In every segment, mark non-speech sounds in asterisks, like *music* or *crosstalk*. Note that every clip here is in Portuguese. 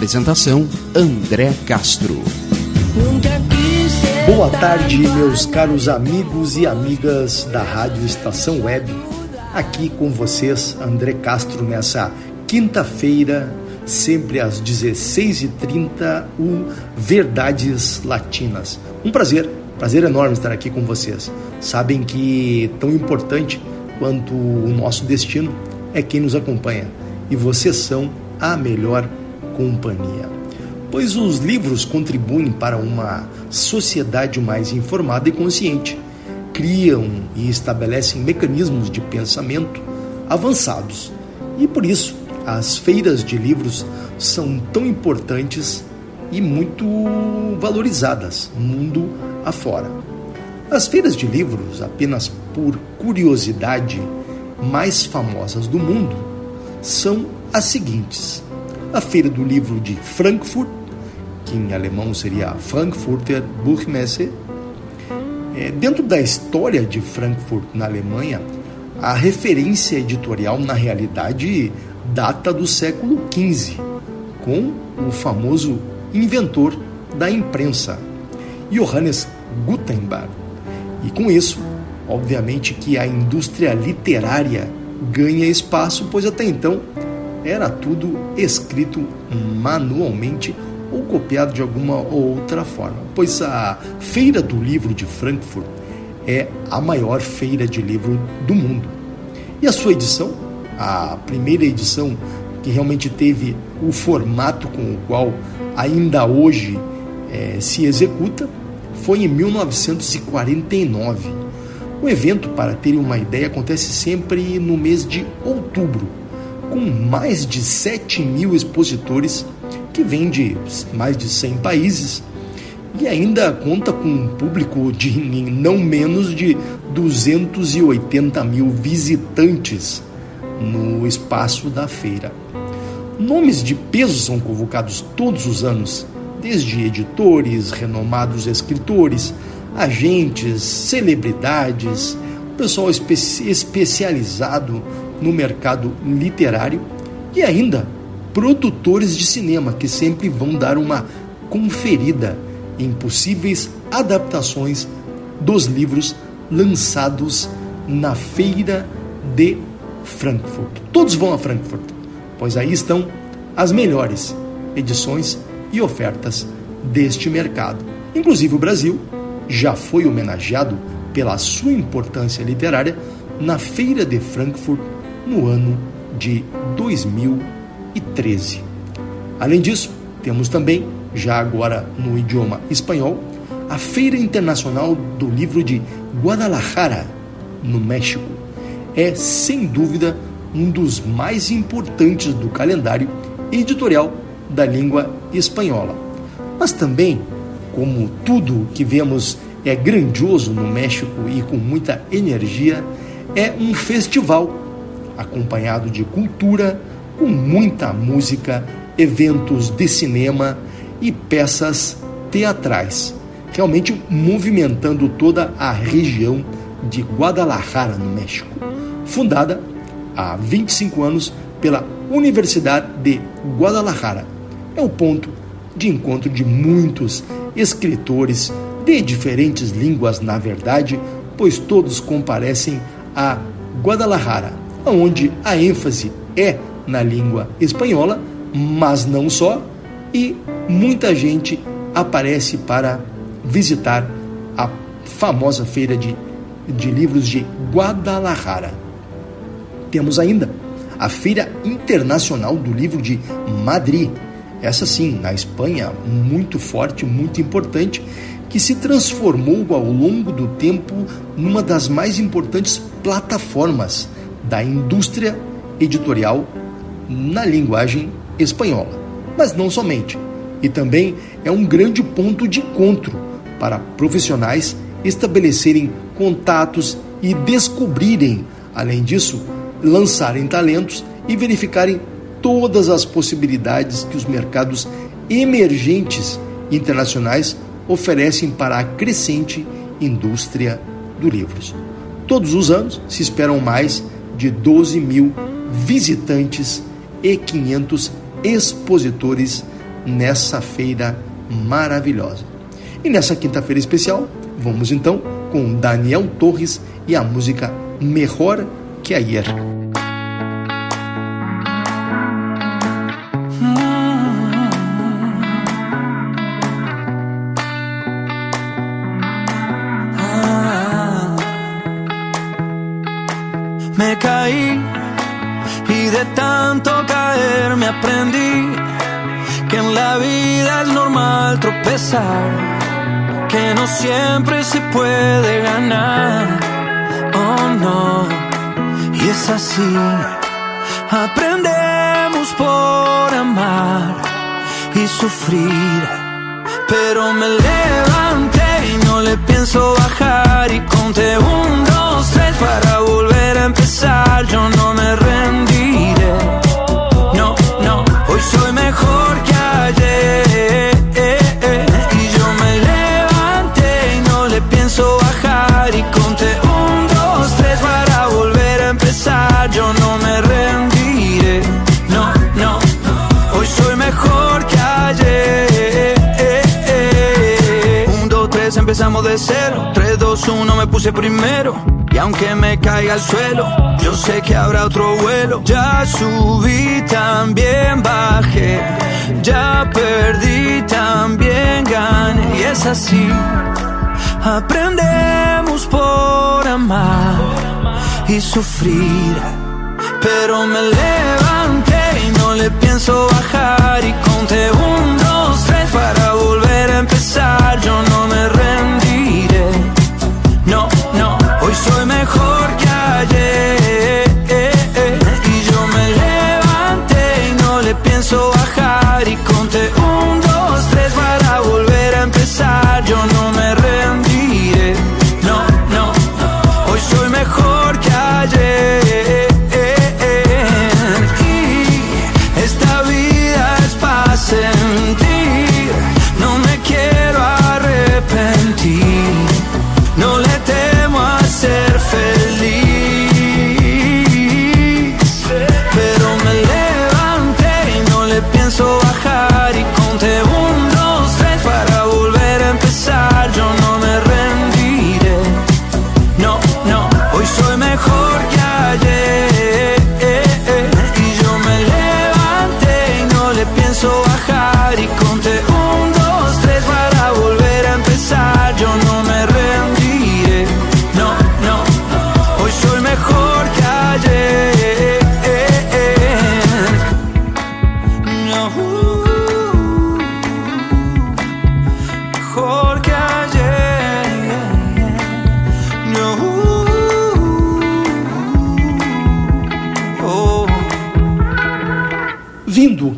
Apresentação André Castro. Boa tarde, meus caros amigos e amigas da Rádio Estação Web. Aqui com vocês, André Castro, nessa quinta-feira, sempre às 16h30, o Verdades Latinas. Um prazer, prazer enorme estar aqui com vocês. Sabem que tão importante quanto o nosso destino é quem nos acompanha. E vocês são a melhor companhia. Pois os livros contribuem para uma sociedade mais informada e consciente, criam e estabelecem mecanismos de pensamento avançados. E por isso, as feiras de livros são tão importantes e muito valorizadas mundo afora. As feiras de livros, apenas por curiosidade, mais famosas do mundo são as seguintes: a Feira do Livro de Frankfurt, que em alemão seria Frankfurter Buchmesse. É, dentro da história de Frankfurt, na Alemanha, a referência editorial, na realidade, data do século XV, com o famoso inventor da imprensa, Johannes Gutenberg. E com isso, obviamente que a indústria literária ganha espaço, pois até então era tudo escrito manualmente ou copiado de alguma outra forma, pois a Feira do Livro de Frankfurt é a maior feira de livro do mundo. E a sua edição, a primeira edição que realmente teve o formato com o qual ainda hoje é, se executa, foi em 1949. O evento, para terem uma ideia, acontece sempre no mês de outubro com mais de 7 mil expositores que vêm de mais de 100 países e ainda conta com um público de não menos de 280 mil visitantes no espaço da feira. Nomes de peso são convocados todos os anos, desde editores, renomados escritores, agentes, celebridades, pessoal espe especializado no mercado literário e ainda produtores de cinema que sempre vão dar uma conferida em possíveis adaptações dos livros lançados na Feira de Frankfurt. Todos vão a Frankfurt, pois aí estão as melhores edições e ofertas deste mercado. Inclusive o Brasil já foi homenageado pela sua importância literária na Feira de Frankfurt no ano de 2013. Além disso, temos também, já agora no idioma espanhol, a Feira Internacional do Livro de Guadalajara, no México. É, sem dúvida, um dos mais importantes do calendário editorial da língua espanhola. Mas também, como tudo que vemos é grandioso no México e com muita energia, é um festival acompanhado de cultura, com muita música, eventos de cinema e peças teatrais, realmente movimentando toda a região de Guadalajara, no México. Fundada há 25 anos pela Universidade de Guadalajara. É o ponto de encontro de muitos escritores de diferentes línguas, na verdade, pois todos comparecem a Guadalajara, onde a ênfase é na língua espanhola, mas não só, e muita gente aparece para visitar a famosa feira de, de livros de Guadalajara. Temos ainda a Feira Internacional do Livro de Madrid. Essa sim, na Espanha, muito forte, muito importante, que se transformou ao longo do tempo numa das mais importantes plataformas da indústria editorial na linguagem espanhola. Mas não somente. E também é um grande ponto de encontro para profissionais estabelecerem contatos e descobrirem, além disso, lançarem talentos e verificarem todas as possibilidades que os mercados emergentes internacionais oferecem para a crescente indústria do livros. Todos os anos se esperam mais de 12 mil visitantes e 500 expositores nessa feira maravilhosa. E nessa quinta-feira especial, vamos então com Daniel Torres e a música Melhor que Ayer. Que no siempre se puede ganar. Oh no, y es así. Aprendemos por amar y sufrir, pero me levanté y no le pienso bajar y conté un, dos, tres para volver a empezar. Yo no me rendiré. No, no, hoy soy mejor que ayer. Yo no me rendiré. No, no, hoy soy mejor que ayer. Un, dos, tres, empezamos de cero. Tres, dos, uno, me puse primero. Y aunque me caiga al suelo, yo sé que habrá otro vuelo. Ya subí, también bajé. Ya perdí, también gané. Y es así. Aprendemos por amar y sufrir. Pero me levanté y no le pienso bajar. Y conté un, dos, tres para volver a empezar. Yo no me rendiré. No, no, hoy soy mejor que ayer. Y yo me levanté y no le pienso bajar.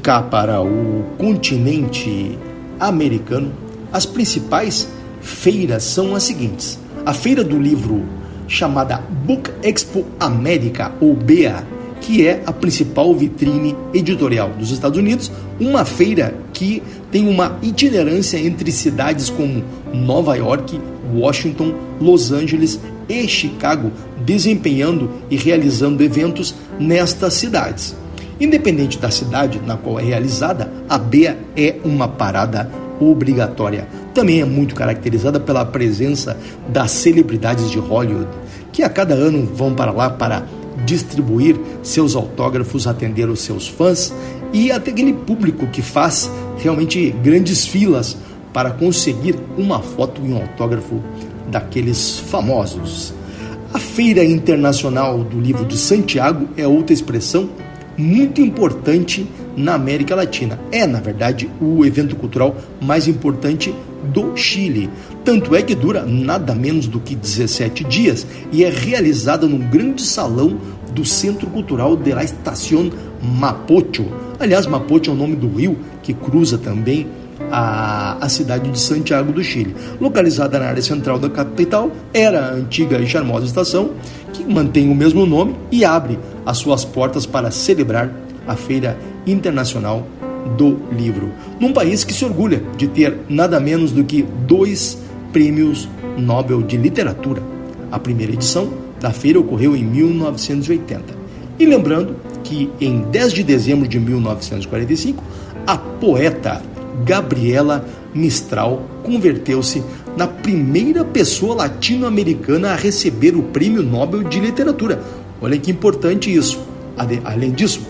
Cá para o continente americano, as principais feiras são as seguintes: a feira do livro chamada Book Expo América, ou BEA, que é a principal vitrine editorial dos Estados Unidos, uma feira que tem uma itinerância entre cidades como Nova York, Washington, Los Angeles e Chicago, desempenhando e realizando eventos nestas cidades. Independente da cidade na qual é realizada, a BEA é uma parada obrigatória. Também é muito caracterizada pela presença das celebridades de Hollywood, que a cada ano vão para lá para distribuir seus autógrafos, atender os seus fãs e até aquele público que faz realmente grandes filas para conseguir uma foto e um autógrafo daqueles famosos. A Feira Internacional do Livro de Santiago é outra expressão muito importante na América Latina. É, na verdade, o evento cultural mais importante do Chile. Tanto é que dura nada menos do que 17 dias e é realizada num grande salão do Centro Cultural de la Estación Mapocho. Aliás, Mapocho é o nome do rio que cruza também a, a cidade de Santiago do Chile. Localizada na área central da capital, era a antiga e charmosa estação que mantém o mesmo nome e abre as suas portas para celebrar a Feira Internacional do Livro, num país que se orgulha de ter nada menos do que dois prêmios Nobel de Literatura. A primeira edição da feira ocorreu em 1980. E lembrando que em 10 de dezembro de 1945, a poeta Gabriela Mistral converteu-se na primeira pessoa latino-americana a receber o Prêmio Nobel de Literatura. Olha que importante isso. Além disso,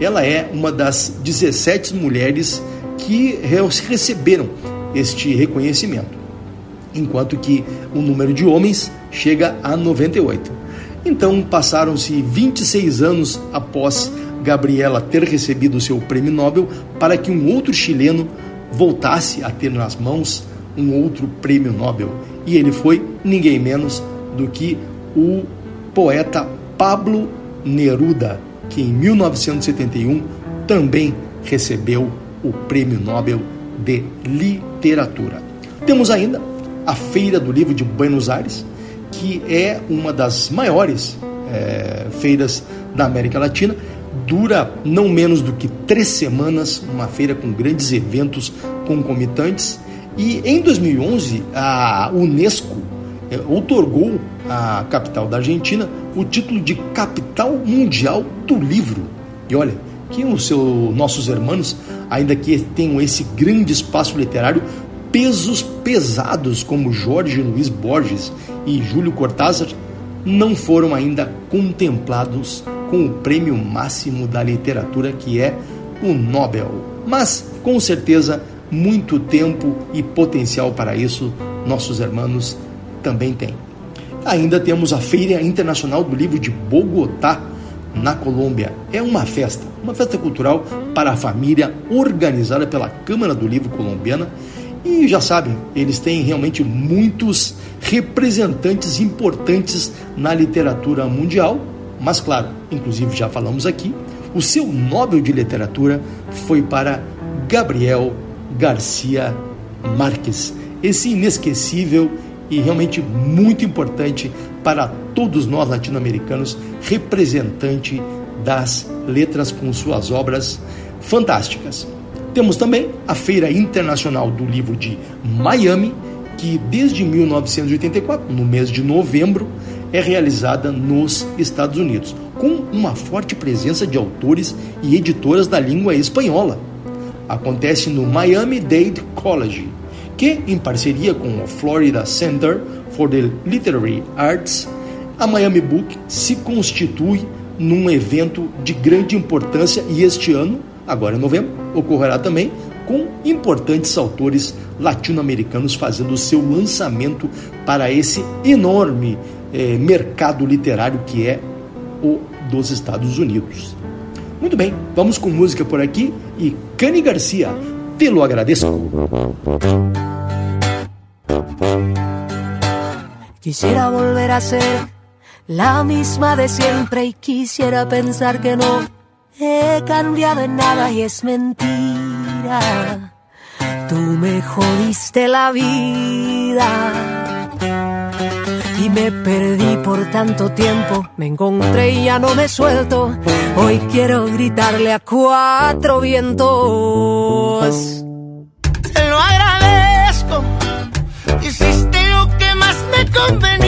ela é uma das 17 mulheres que receberam este reconhecimento, enquanto que o número de homens chega a 98. Então, passaram-se 26 anos após Gabriela ter recebido seu prêmio Nobel para que um outro chileno voltasse a ter nas mãos um outro prêmio Nobel. E ele foi ninguém menos do que o poeta Pablo Neruda, que em 1971 também recebeu o Prêmio Nobel de Literatura. Temos ainda a Feira do Livro de Buenos Aires, que é uma das maiores é, feiras da América Latina. Dura não menos do que três semanas, uma feira com grandes eventos concomitantes. E em 2011, a Unesco é, otorgou à capital da Argentina o título de capital mundial do livro. E olha, que os seus nossos irmãos, ainda que tenham esse grande espaço literário, pesos pesados como Jorge Luiz Borges e Júlio Cortázar não foram ainda contemplados com o prêmio máximo da literatura que é o Nobel. Mas, com certeza, muito tempo e potencial para isso nossos irmãos também têm. Ainda temos a Feira Internacional do Livro de Bogotá, na Colômbia. É uma festa, uma festa cultural para a família, organizada pela Câmara do Livro Colombiana. E já sabem, eles têm realmente muitos representantes importantes na literatura mundial, mas claro, inclusive já falamos aqui, o seu Nobel de Literatura foi para Gabriel Garcia Marques, esse inesquecível e realmente muito importante para todos nós latino-americanos, representante das letras com suas obras fantásticas. Temos também a Feira Internacional do Livro de Miami, que desde 1984, no mês de novembro, é realizada nos Estados Unidos, com uma forte presença de autores e editoras da língua espanhola. Acontece no Miami Dade College, que, em parceria com o Florida Center for the Literary Arts, a Miami Book se constitui num evento de grande importância e este ano agora em novembro, ocorrerá também com importantes autores latino-americanos fazendo o seu lançamento para esse enorme eh, mercado literário que é o dos Estados Unidos. Muito bem, vamos com música por aqui e Cani Garcia, te lo agradeço. Quisiera volver a ser la misma de siempre y quisiera pensar que no he cambiado en nada y es mentira. Tú me jodiste la vida me perdí por tanto tiempo. Me encontré y ya no me suelto. Hoy quiero gritarle a cuatro vientos. Te lo agradezco. Hiciste lo que más me convenía.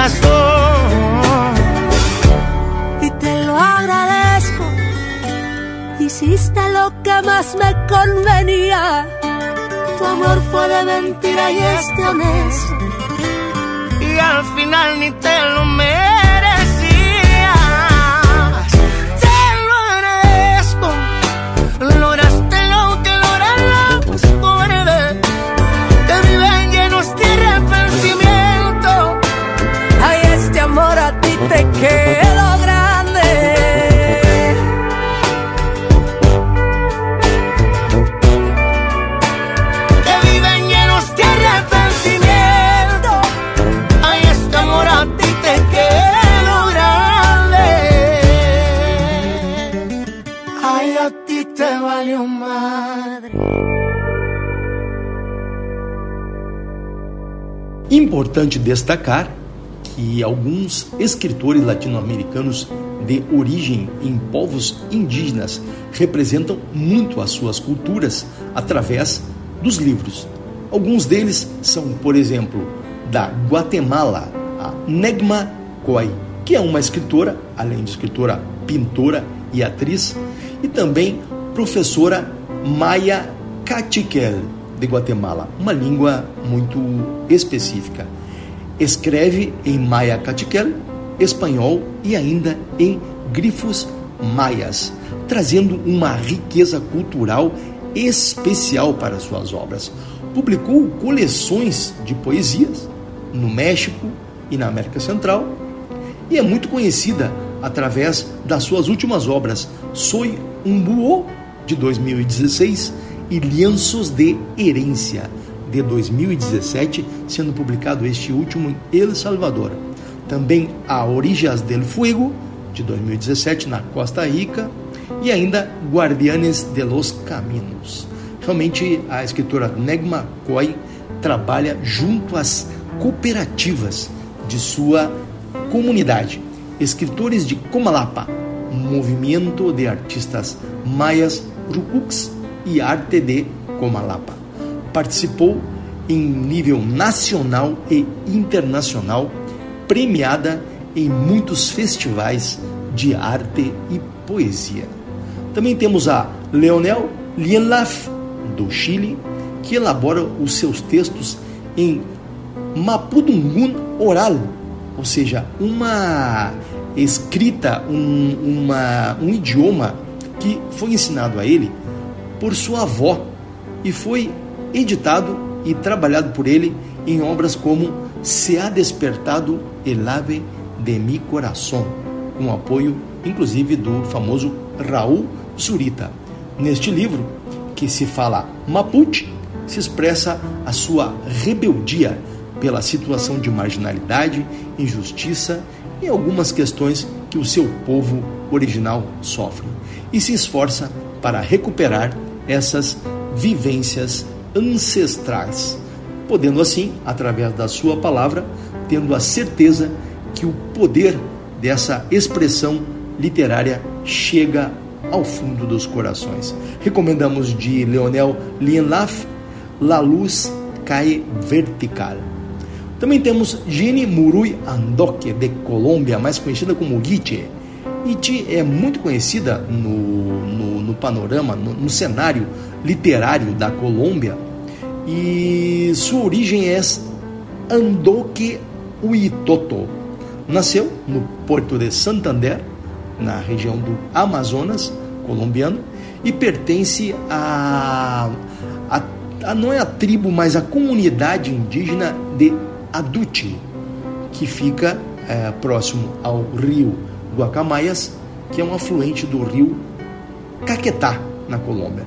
corazón. Y te lo agradezco. Hiciste lo que más me convenía. Tu amor fue de mentira y este honesto. y al final ni te lo merecías. Grande. Que quedó grande. Ay, a ti te madre. Importante destacar que alguns escritores latino-americanos de origem em povos indígenas representam muito as suas culturas através dos livros. Alguns deles são, por exemplo, da Guatemala, a Negma Coy, que é uma escritora, além de escritora, pintora e atriz, e também professora Maya Cachiquel, de Guatemala, uma língua muito específica. Escreve em Maya Cachiquel, espanhol e ainda em grifos maias, trazendo uma riqueza cultural especial para suas obras. Publicou coleções de poesias no México e na América Central e é muito conhecida através das suas últimas obras Soy um Buô, de 2016, e Lienços de Herência, de 2017, sendo publicado este último em El Salvador. Também A Orillas del Fuego, de 2017, na Costa Rica, e ainda Guardianes de los Caminos. Realmente, a escritora Negma Coy trabalha junto às cooperativas de sua comunidade. Escritores de Comalapa, Movimento de Artistas Maias Rucucs e Arte de Comalapa. Participou em nível nacional e internacional, premiada em muitos festivais de arte e poesia. Também temos a Leonel Lienlaf, do Chile, que elabora os seus textos em Mapudungun oral, ou seja, uma escrita, um, uma, um idioma que foi ensinado a ele por sua avó e foi editado e trabalhado por ele em obras como Se ha despertado el ave de mi coração, com apoio inclusive do famoso Raul Zurita. Neste livro, que se fala Mapuche, se expressa a sua rebeldia pela situação de marginalidade, injustiça e algumas questões que o seu povo original sofre e se esforça para recuperar essas vivências ancestrais, podendo assim, através da sua palavra, tendo a certeza que o poder dessa expressão literária chega ao fundo dos corações. Recomendamos de Leonel Lienlaf, La Luz Cai Vertical. Também temos Gene Murui Andoque, de Colômbia, mais conhecida como Guiche. Iti é muito conhecida no, no, no panorama, no, no, cenário literário da Colômbia e sua origem é Andoque Huitoto. Nasceu no porto de Santander, na região do Amazonas colombiano, e pertence a, a, a não é a tribo, mas a comunidade indígena de Aduti, que fica é, próximo ao rio Guacamayas, que é um afluente do rio Caquetá, na Colômbia.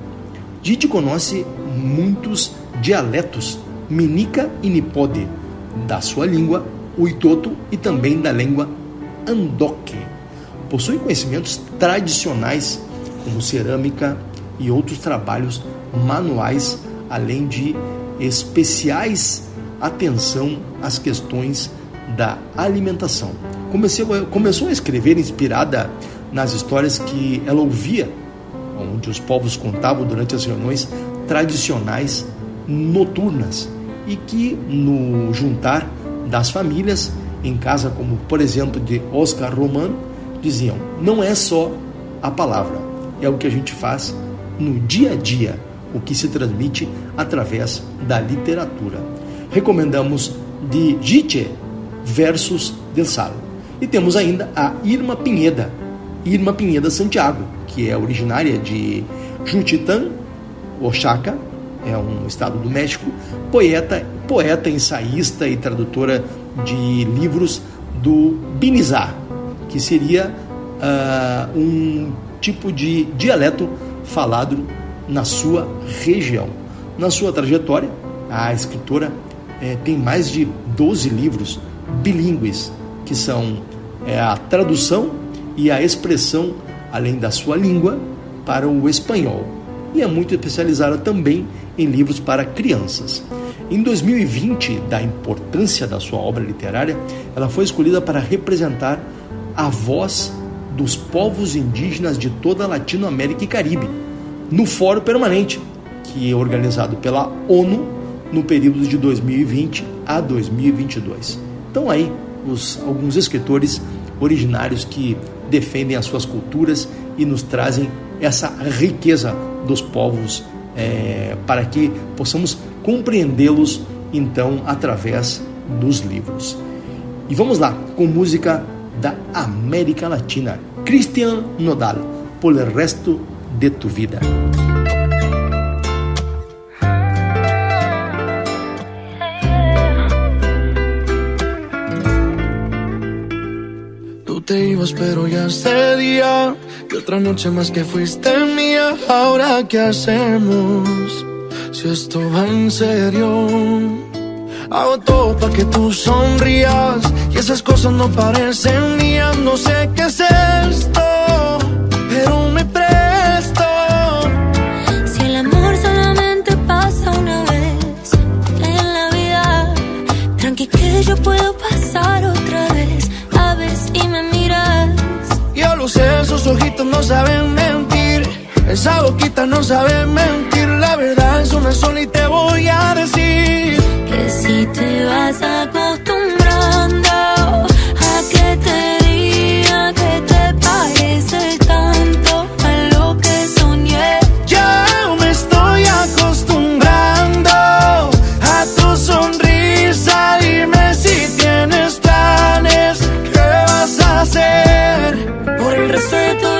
Dite conhece muitos dialetos Minica e Nipode, da sua língua Uitoto e também da língua Andoque. Possui conhecimentos tradicionais como cerâmica e outros trabalhos manuais, além de especiais atenção às questões da alimentação. Comecei, começou a escrever inspirada nas histórias que ela ouvia, onde os povos contavam durante as reuniões tradicionais noturnas e que no juntar das famílias em casa, como por exemplo de Oscar Romano, diziam: não é só a palavra, é o que a gente faz no dia a dia, o que se transmite através da literatura. Recomendamos de Gite versos del Sal. E temos ainda a Irma Pinheda, Irma Pinheda Santiago, que é originária de Juchitán, Oaxaca, é um estado do México, poeta, poeta, ensaísta e tradutora de livros do Binizá, que seria uh, um tipo de dialeto falado na sua região. Na sua trajetória, a escritora é, tem mais de 12 livros bilíngues, que são é, a tradução e a expressão, além da sua língua, para o espanhol. E é muito especializada também em livros para crianças. Em 2020, da importância da sua obra literária, ela foi escolhida para representar a voz dos povos indígenas de toda a Latinoamérica e Caribe, no Fórum Permanente, que é organizado pela ONU no período de 2020 a 2022. Então aí os, alguns escritores originários que defendem as suas culturas e nos trazem essa riqueza dos povos é, para que possamos compreendê-los então através dos livros. E vamos lá com música da América Latina, Cristian Nodal, Por el resto de tu vida. Pero ya ese día. Y otra noche más que fuiste mía. Ahora, ¿qué hacemos? Si esto va en serio. Hago todo para que tú sonrías. Y esas cosas no parecen mías. No sé qué es esto. No saben mentir. Esa boquita no sabe mentir. La verdad es una sola y te voy a decir. Que si te vas acostumbrando a que te diga que te parece tanto a lo que soñé. Ya me estoy acostumbrando a tu sonrisa. Dime si tienes planes. ¿Qué vas a hacer por el resto de tu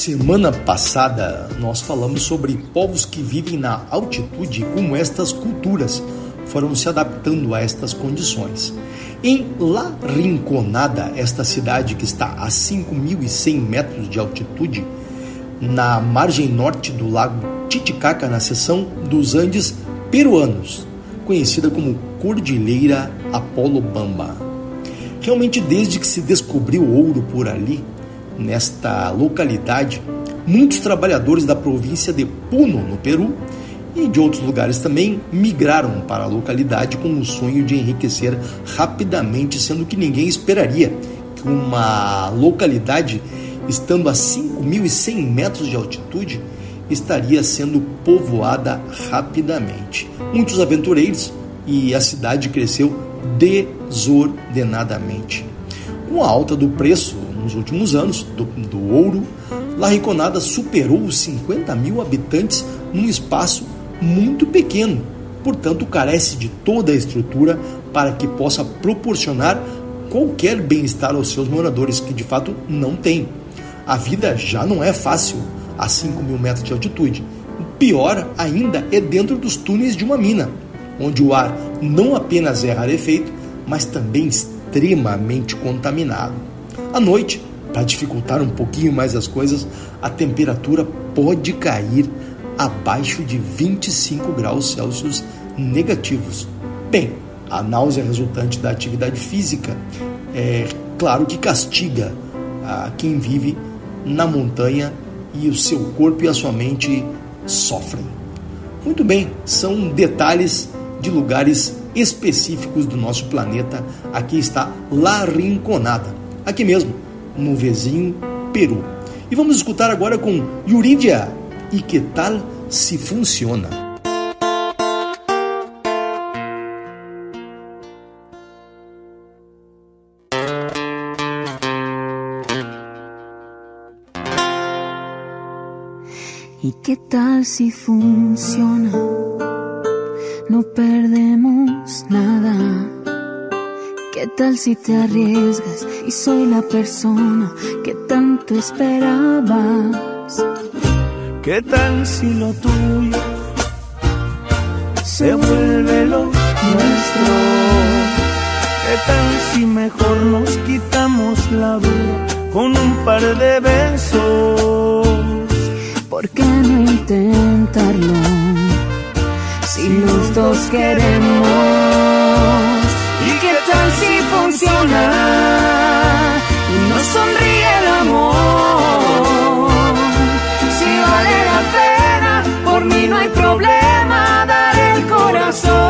semana passada, nós falamos sobre povos que vivem na altitude e como estas culturas foram se adaptando a estas condições. Em La Rinconada, esta cidade que está a 5.100 metros de altitude, na margem norte do lago Titicaca, na seção dos Andes peruanos, conhecida como Cordilheira Apolo Bamba. Realmente, desde que se descobriu ouro por ali, nesta localidade, muitos trabalhadores da província de Puno, no Peru, e de outros lugares também migraram para a localidade com o sonho de enriquecer rapidamente, sendo que ninguém esperaria que uma localidade, estando a 5.100 metros de altitude, estaria sendo povoada rapidamente. Muitos aventureiros e a cidade cresceu desordenadamente. Com a alta do preço nos últimos anos do, do ouro, La Riconada superou os 50 mil habitantes num espaço muito pequeno, portanto, carece de toda a estrutura para que possa proporcionar qualquer bem-estar aos seus moradores, que de fato não tem. A vida já não é fácil a 5 mil metros de altitude. Pior ainda é dentro dos túneis de uma mina, onde o ar não apenas é rarefeito, mas também extremamente contaminado. À noite, para dificultar um pouquinho mais as coisas, a temperatura pode cair abaixo de 25 graus Celsius negativos. Bem, a náusea resultante da atividade física é claro que castiga a quem vive na montanha e o seu corpo e a sua mente sofrem. Muito bem, são detalhes de lugares específicos do nosso planeta. Aqui está La Rinconada aqui mesmo, no vizinho Peru. E vamos escutar agora com Yuridia e que tal se funciona? ¿Y qué tal si funciona? No perdemos nada. ¿Qué tal si te arriesgas y soy la persona que tanto esperabas? ¿Qué tal si lo tuyo se vuelve lo nuestro? ¿Qué tal si mejor nos quitamos la vida con un par de besos? ¿Por qué no intentarlo? Si los dos queremos si funciona y nos sonríe el amor? Si vale la pena, por mí no hay problema dar el corazón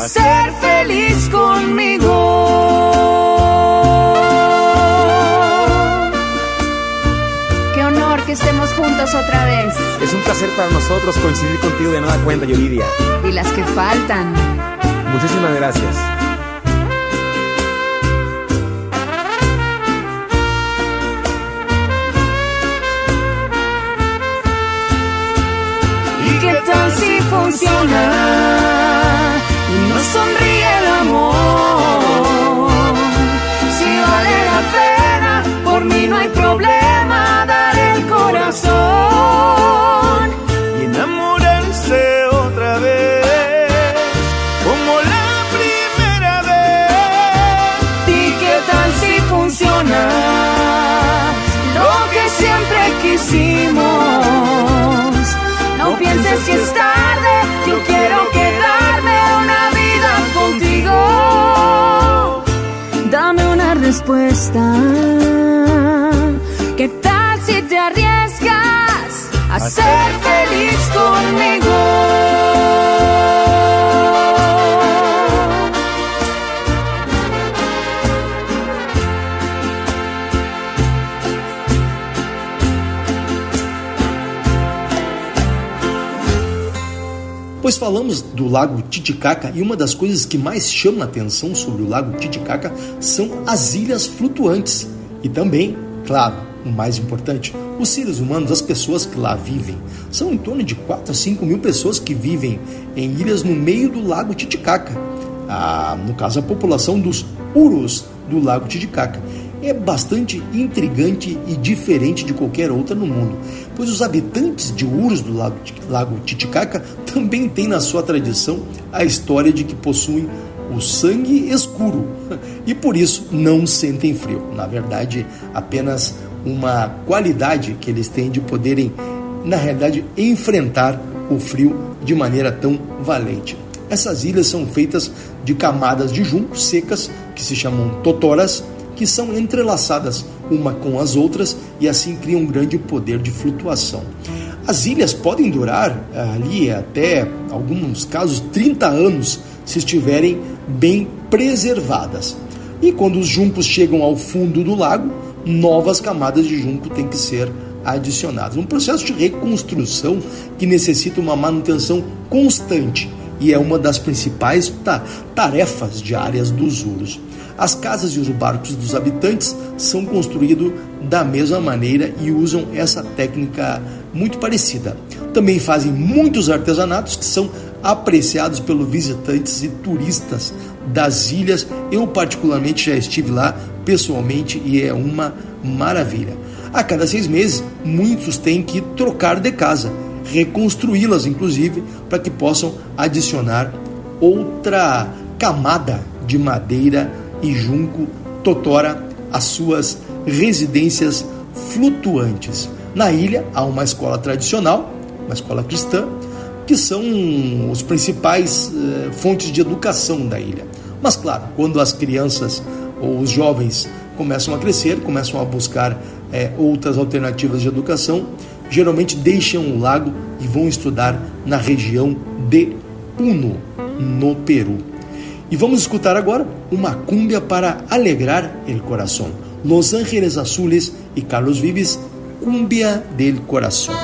a ser feliz conmigo? Qué honor que estemos juntos otra vez. Es un placer para nosotros coincidir contigo de nueva cuenta, Yolidia. Y las que faltan. Muchísimas gracias. ¿Y qué tal si funciona? Y nos sonríe el amor. Si vale la pena, por mí no hay problema dar el corazón. lo que siempre quisimos. No pienses que es tarde, yo quiero quedarme propuesta. ¿Qué tal si te arriesgas a ser feliz conmigo? Pois falamos do Lago Titicaca e uma das coisas que mais chama a atenção sobre o Lago Titicaca são as ilhas flutuantes e também, claro, o mais importante, os seres humanos, as pessoas que lá vivem. São em torno de 4 a 5 mil pessoas que vivem em ilhas no meio do Lago Titicaca. Ah, no caso, a população dos Urus do Lago Titicaca é bastante intrigante e diferente de qualquer outra no mundo, pois os habitantes de Urus do Lago Titicaca também têm na sua tradição a história de que possuem o sangue escuro *laughs* e por isso não sentem frio. Na verdade, apenas uma qualidade que eles têm de poderem, na realidade, enfrentar o frio de maneira tão valente. Essas ilhas são feitas de camadas de junco secas, que se chamam totoras, que são entrelaçadas uma com as outras e assim criam um grande poder de flutuação. As ilhas podem durar eh, ali até alguns casos 30 anos se estiverem bem preservadas. E quando os juncos chegam ao fundo do lago, novas camadas de junco têm que ser adicionadas. Um processo de reconstrução que necessita uma manutenção constante e é uma das principais tarefas diárias dos uros. As casas e os barcos dos habitantes são construídos da mesma maneira e usam essa técnica muito parecida. Também fazem muitos artesanatos que são apreciados pelos visitantes e turistas das ilhas. Eu, particularmente, já estive lá pessoalmente e é uma maravilha. A cada seis meses, muitos têm que trocar de casa, reconstruí-las, inclusive, para que possam adicionar outra camada de madeira e junco totora as suas residências flutuantes. Na ilha há uma escola tradicional, uma escola cristã, que são os principais eh, fontes de educação da ilha. Mas claro, quando as crianças ou os jovens começam a crescer, começam a buscar eh, outras alternativas de educação, geralmente deixam o lago e vão estudar na região de Puno, no Peru. E vamos escutar agora uma cúmbia para alegrar el coração. Los Ángeles Azules e Carlos Vives, Cúmbia del Coração.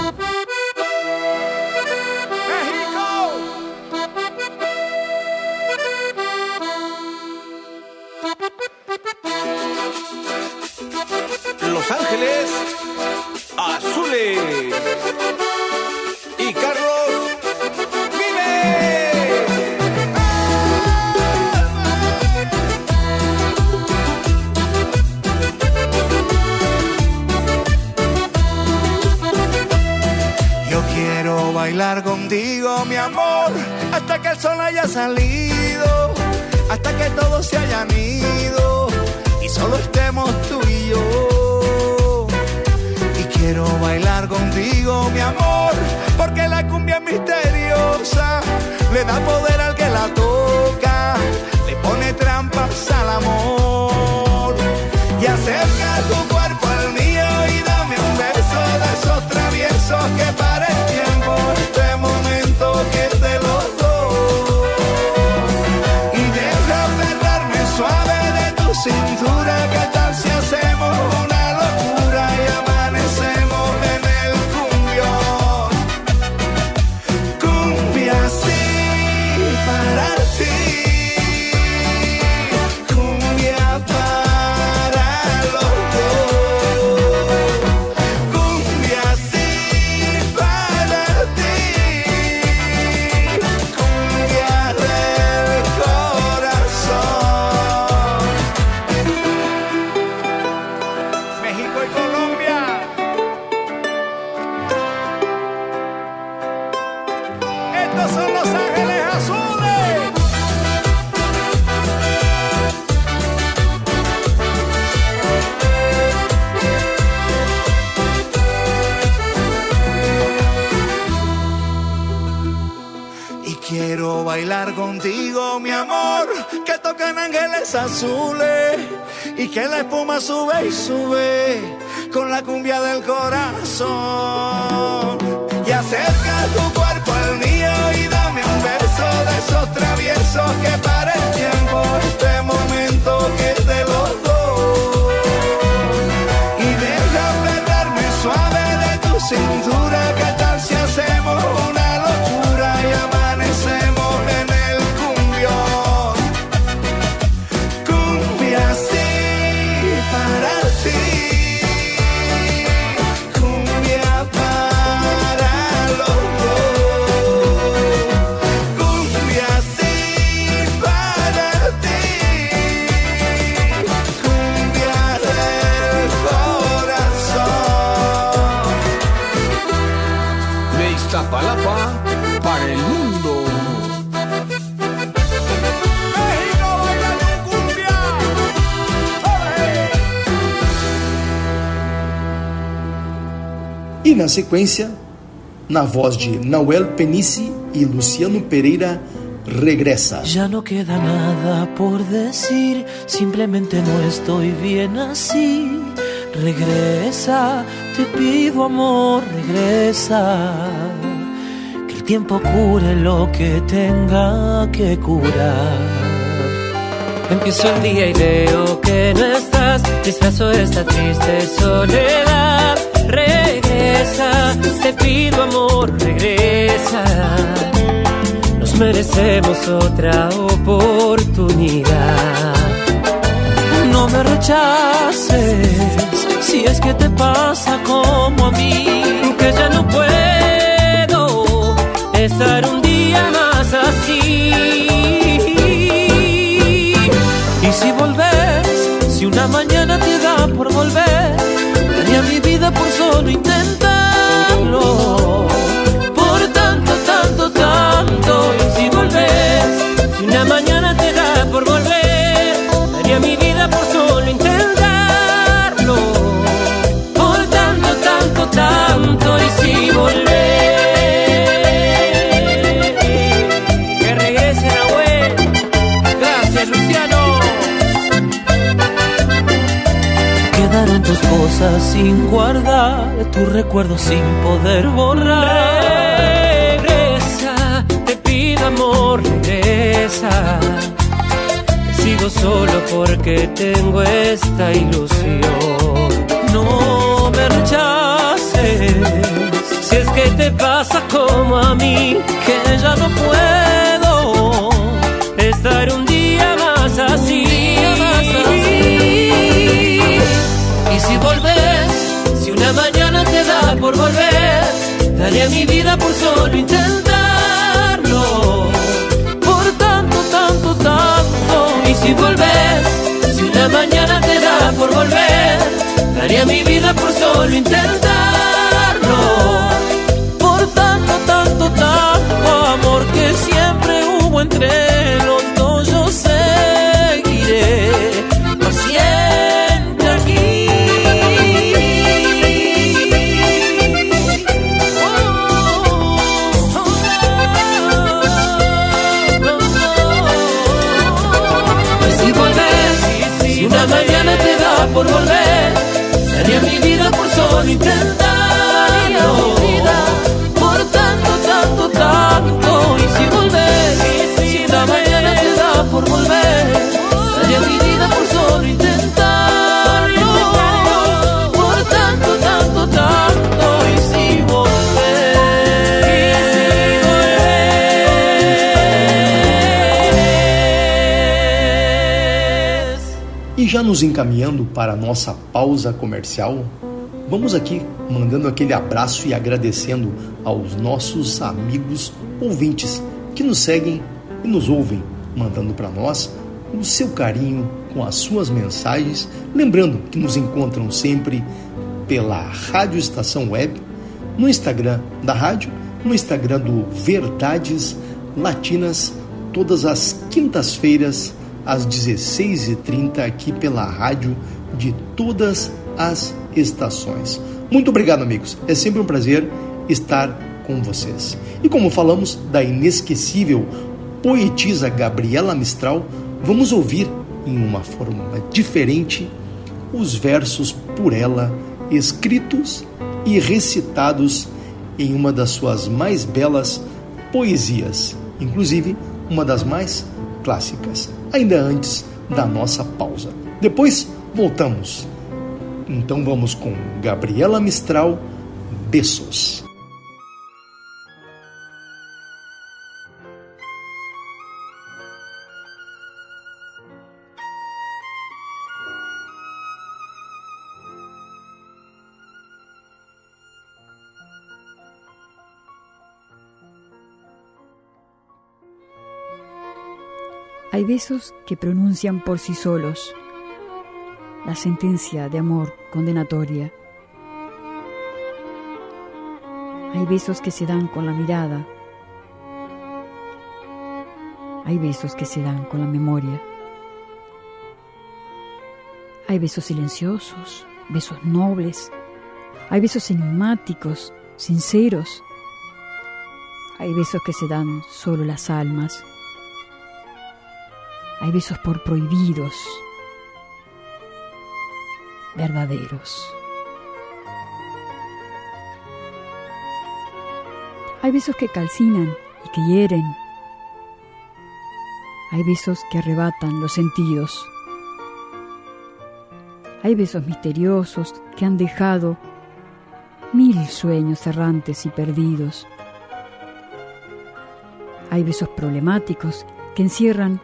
Na sequência, na voz de Nahuel Penici e Luciano Pereira, regresa. Ya no queda nada por decir, simplemente no estoy bien así. Regresa, te pido amor, regresa. Que el tiempo cure lo que tenga que curar. Empiezo el día y veo que no estás, disfrazo esta triste soledad. Regresa, te pido amor, regresa merecemos otra oportunidad. No me rechaces si es que te pasa como a mí, que ya no puedo estar un día más así. Y si volvés, si una mañana te da por volver, mi vida por solo intentarlo si sin guardar, tus recuerdos sin poder borrar amor regresa. Sigo solo porque tengo esta ilusión. No me rechaces si es que te pasa como a mí, que ya no puedo una mañana te da por volver, daría mi vida por solo intentar por tanto, tanto, tanto. Y si volvés, si una mañana te da por volver, daría mi vida por solo intentarlo. Por tanto, tanto, tanto amor que siempre hubo entre los por volver. Daría mi vida por solo intentarlo. Por tanto, tanto, tanto. Y si volvés, si la mañana te da por volver. E já nos encaminhando para a nossa pausa comercial, vamos aqui mandando aquele abraço e agradecendo aos nossos amigos ouvintes que nos seguem e nos ouvem, mandando para nós o seu carinho com as suas mensagens, lembrando que nos encontram sempre pela Rádio Estação Web, no Instagram da rádio, no Instagram do Verdades Latinas, todas as quintas-feiras às 16h30 aqui pela rádio de todas as estações. Muito obrigado, amigos. É sempre um prazer estar com vocês. E como falamos da inesquecível poetisa Gabriela Mistral, vamos ouvir em uma forma diferente os versos por ela escritos e recitados em uma das suas mais belas poesias, inclusive uma das mais clássicas, ainda antes da nossa pausa. Depois voltamos. Então vamos com Gabriela Mistral, Besos. Hay besos que pronuncian por sí solos la sentencia de amor condenatoria. Hay besos que se dan con la mirada. Hay besos que se dan con la memoria. Hay besos silenciosos, besos nobles. Hay besos enigmáticos, sinceros. Hay besos que se dan solo las almas. Hay besos por prohibidos, verdaderos. Hay besos que calcinan y que hieren. Hay besos que arrebatan los sentidos. Hay besos misteriosos que han dejado mil sueños errantes y perdidos. Hay besos problemáticos que encierran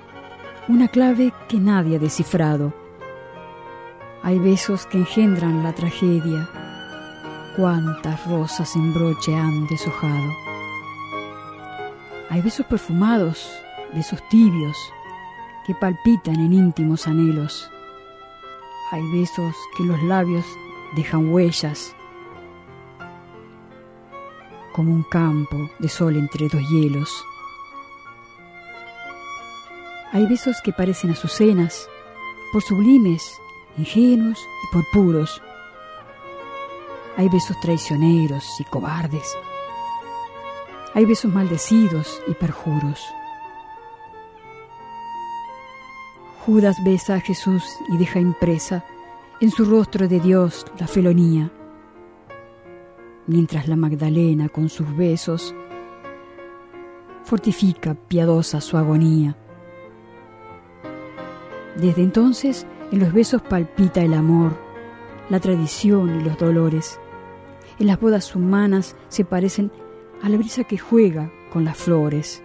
una clave que nadie ha descifrado. Hay besos que engendran la tragedia. Cuántas rosas en broche han deshojado. Hay besos perfumados, besos tibios, que palpitan en íntimos anhelos. Hay besos que los labios dejan huellas, como un campo de sol entre dos hielos. Hay besos que parecen azucenas, por sublimes, ingenuos y por puros. Hay besos traicioneros y cobardes. Hay besos maldecidos y perjuros. Judas besa a Jesús y deja impresa en su rostro de Dios la felonía, mientras la Magdalena con sus besos fortifica piadosa su agonía. Desde entonces en los besos palpita el amor, la tradición y los dolores. En las bodas humanas se parecen a la brisa que juega con las flores.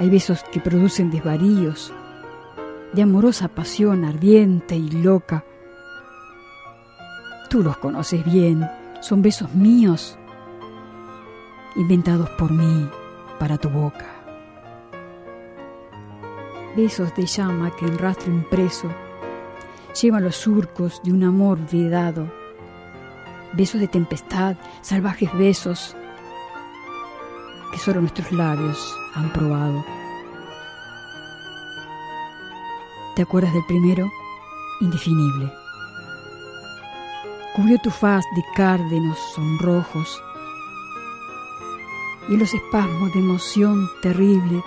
Hay besos que producen desvaríos, de amorosa pasión ardiente y loca. Tú los conoces bien, son besos míos, inventados por mí para tu boca. Besos de llama que en rastro impreso llevan los surcos de un amor vedado. Besos de tempestad, salvajes besos que solo nuestros labios han probado. ¿Te acuerdas del primero? Indefinible. Cubrió tu faz de cárdenos sonrojos y en los espasmos de emoción terrible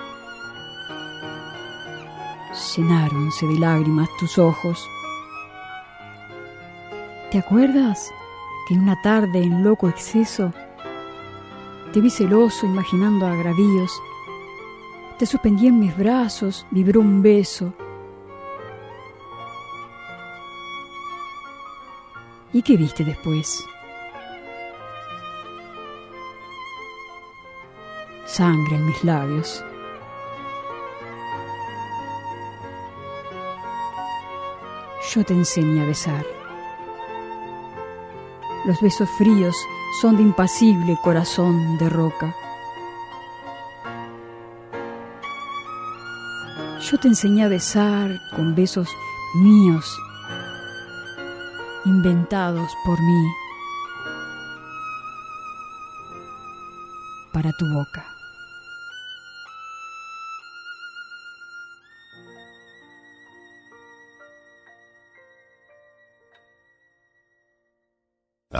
llenáronse de lágrimas tus ojos. ¿Te acuerdas que una tarde en loco exceso te vi celoso imaginando agravíos. Te suspendí en mis brazos, vibró un beso. ¿Y qué viste después? Sangre en mis labios. Yo te enseñé a besar. Los besos fríos son de impasible corazón de roca. Yo te enseñé a besar con besos míos, inventados por mí, para tu boca.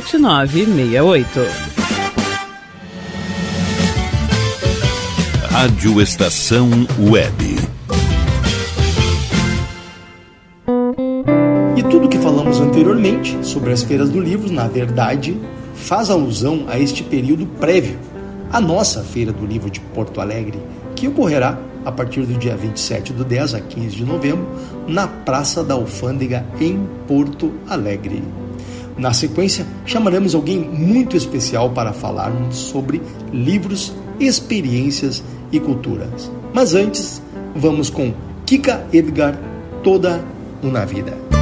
7968. Rádio Estação Web. E tudo que falamos anteriormente sobre as feiras do livro, na verdade, faz alusão a este período prévio à nossa Feira do Livro de Porto Alegre, que ocorrerá a partir do dia 27 do 10 a 15 de novembro na Praça da Alfândega, em Porto Alegre. Na sequência, chamaremos alguém muito especial para falarmos sobre livros, experiências e culturas. Mas antes, vamos com Kika Edgar, Toda uma Vida.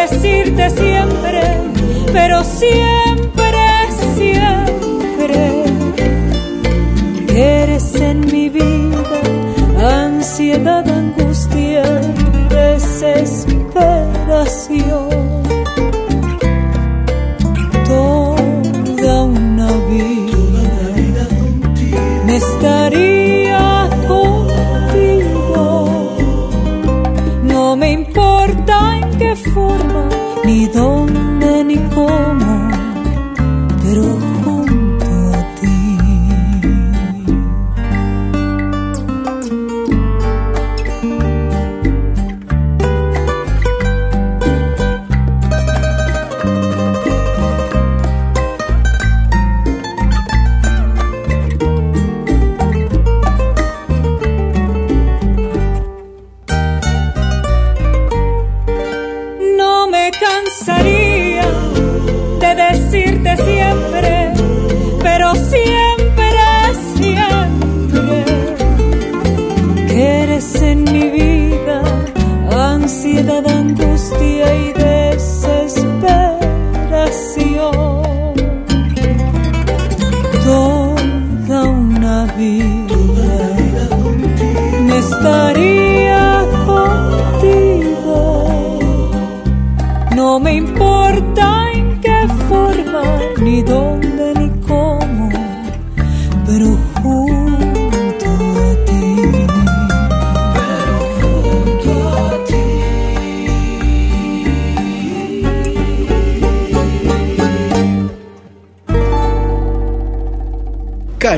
decirte siempre, pero siempre, siempre, eres en mi vida ansiedad, angustia, desesperación. No me importa en qué forma, ni dónde, ni cómo,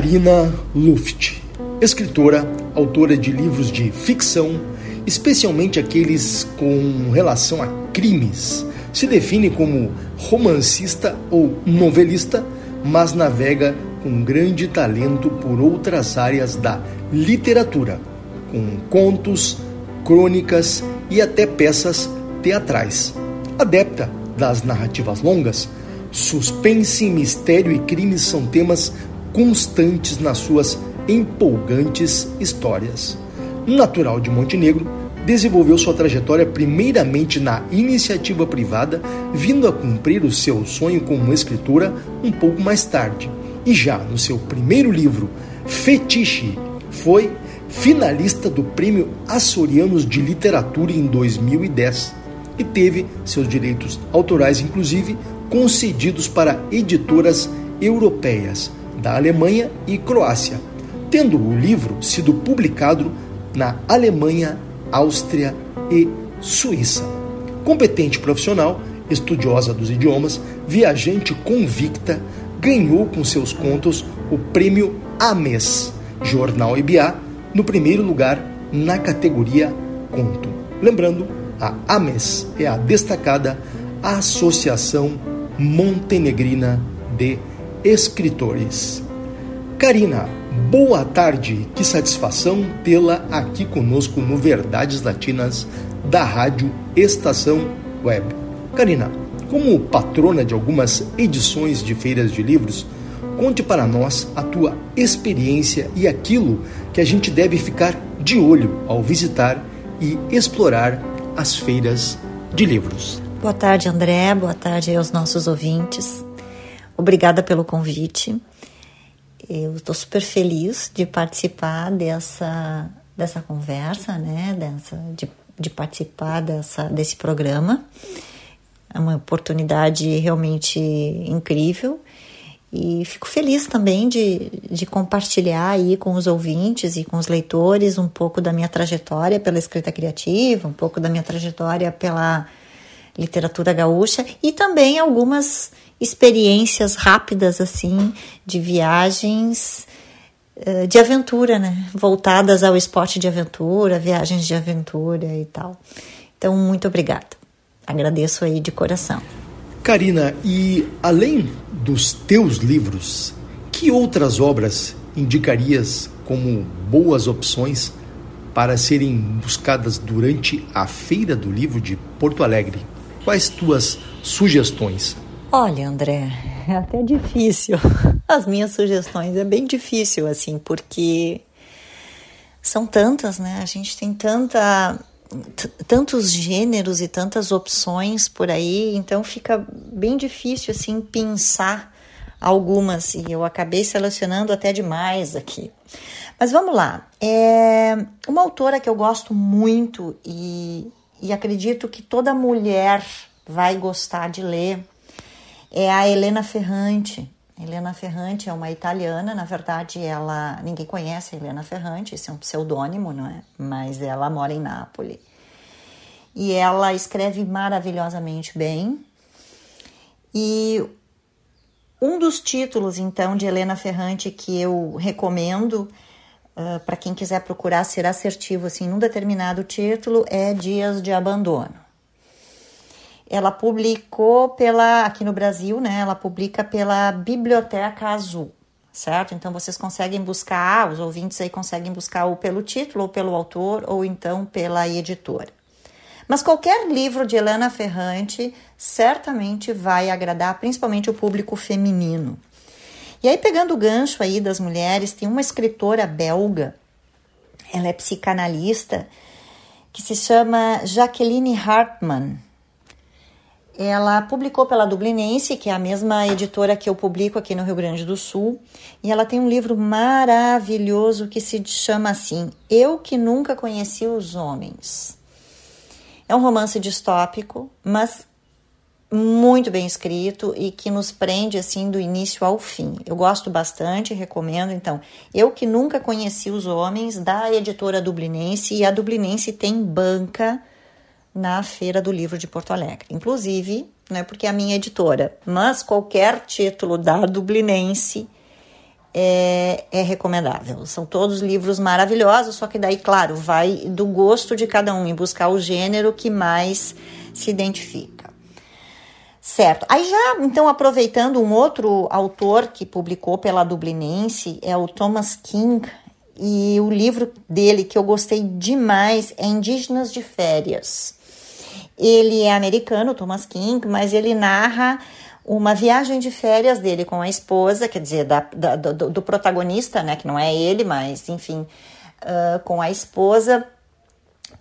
Karina Luft, escritora, autora de livros de ficção, especialmente aqueles com relação a crimes. Se define como romancista ou novelista, mas navega com grande talento por outras áreas da literatura, com contos, crônicas e até peças teatrais. Adepta das narrativas longas, suspense, mistério e crimes são temas constantes nas suas empolgantes histórias. Natural de Montenegro, desenvolveu sua trajetória primeiramente na iniciativa privada, vindo a cumprir o seu sonho como escritora um pouco mais tarde. E já no seu primeiro livro, Fetiche, foi finalista do Prêmio Açorianos de Literatura em 2010 e teve seus direitos autorais, inclusive, concedidos para editoras europeias da Alemanha e Croácia, tendo o livro sido publicado na Alemanha, Áustria e Suíça. Competente profissional, estudiosa dos idiomas, viajante convicta, ganhou com seus contos o prêmio AMES, Jornal EBA, no primeiro lugar na categoria Conto. Lembrando, a AMES é a destacada Associação Montenegrina de Escritores. Karina, boa tarde, que satisfação tê-la aqui conosco no Verdades Latinas da Rádio Estação Web. Karina, como patrona de algumas edições de feiras de livros, conte para nós a tua experiência e aquilo que a gente deve ficar de olho ao visitar e explorar as feiras de livros. Boa tarde, André. Boa tarde aos nossos ouvintes. Obrigada pelo convite. Eu estou super feliz de participar dessa, dessa conversa, né? Dessa, de, de participar dessa, desse programa. É uma oportunidade realmente incrível e fico feliz também de, de compartilhar aí com os ouvintes e com os leitores um pouco da minha trajetória pela escrita criativa, um pouco da minha trajetória pela literatura gaúcha e também algumas experiências rápidas assim de viagens uh, de aventura, né? Voltadas ao esporte de aventura, viagens de aventura e tal. Então, muito obrigada. Agradeço aí de coração. Karina, e além dos teus livros, que outras obras indicarias como boas opções para serem buscadas durante a Feira do Livro de Porto Alegre? Quais tuas sugestões? Olha, André, é até difícil. *laughs* As minhas sugestões é bem difícil, assim, porque são tantas, né? A gente tem tanta tantos gêneros e tantas opções por aí, então fica bem difícil assim pensar algumas e eu acabei selecionando até demais aqui. Mas vamos lá. É uma autora que eu gosto muito e, e acredito que toda mulher vai gostar de ler é a Helena Ferrante. Helena Ferrante é uma italiana, na verdade, ela ninguém conhece a Helena Ferrante, isso é um pseudônimo, não é? Mas ela mora em Nápoles. E ela escreve maravilhosamente bem. E um dos títulos, então, de Helena Ferrante que eu recomendo uh, para quem quiser procurar ser assertivo assim, num determinado título é Dias de Abandono ela publicou pela aqui no Brasil, né? Ela publica pela Biblioteca Azul, certo? Então vocês conseguem buscar, os ouvintes aí conseguem buscar ou pelo título, ou pelo autor, ou então pela editora. Mas qualquer livro de Helena Ferrante certamente vai agradar principalmente o público feminino. E aí, pegando o gancho aí das mulheres, tem uma escritora belga, ela é psicanalista, que se chama Jacqueline Hartmann. Ela publicou pela Dublinense, que é a mesma editora que eu publico aqui no Rio Grande do Sul, e ela tem um livro maravilhoso que se chama assim: Eu que nunca conheci os homens. É um romance distópico, mas muito bem escrito e que nos prende assim do início ao fim. Eu gosto bastante, recomendo. Então, eu que nunca conheci os homens da editora Dublinense e a Dublinense tem banca na Feira do Livro de Porto Alegre. Inclusive, não é porque é a minha editora, mas qualquer título da Dublinense é, é, recomendável. São todos livros maravilhosos, só que daí, claro, vai do gosto de cada um em buscar o gênero que mais se identifica. Certo. Aí já, então, aproveitando um outro autor que publicou pela Dublinense, é o Thomas King, e o livro dele que eu gostei demais é Indígenas de Férias. Ele é americano, Thomas King, mas ele narra uma viagem de férias dele com a esposa, quer dizer, da, da, do, do, protagonista, né, que não é ele, mas enfim, uh, com a esposa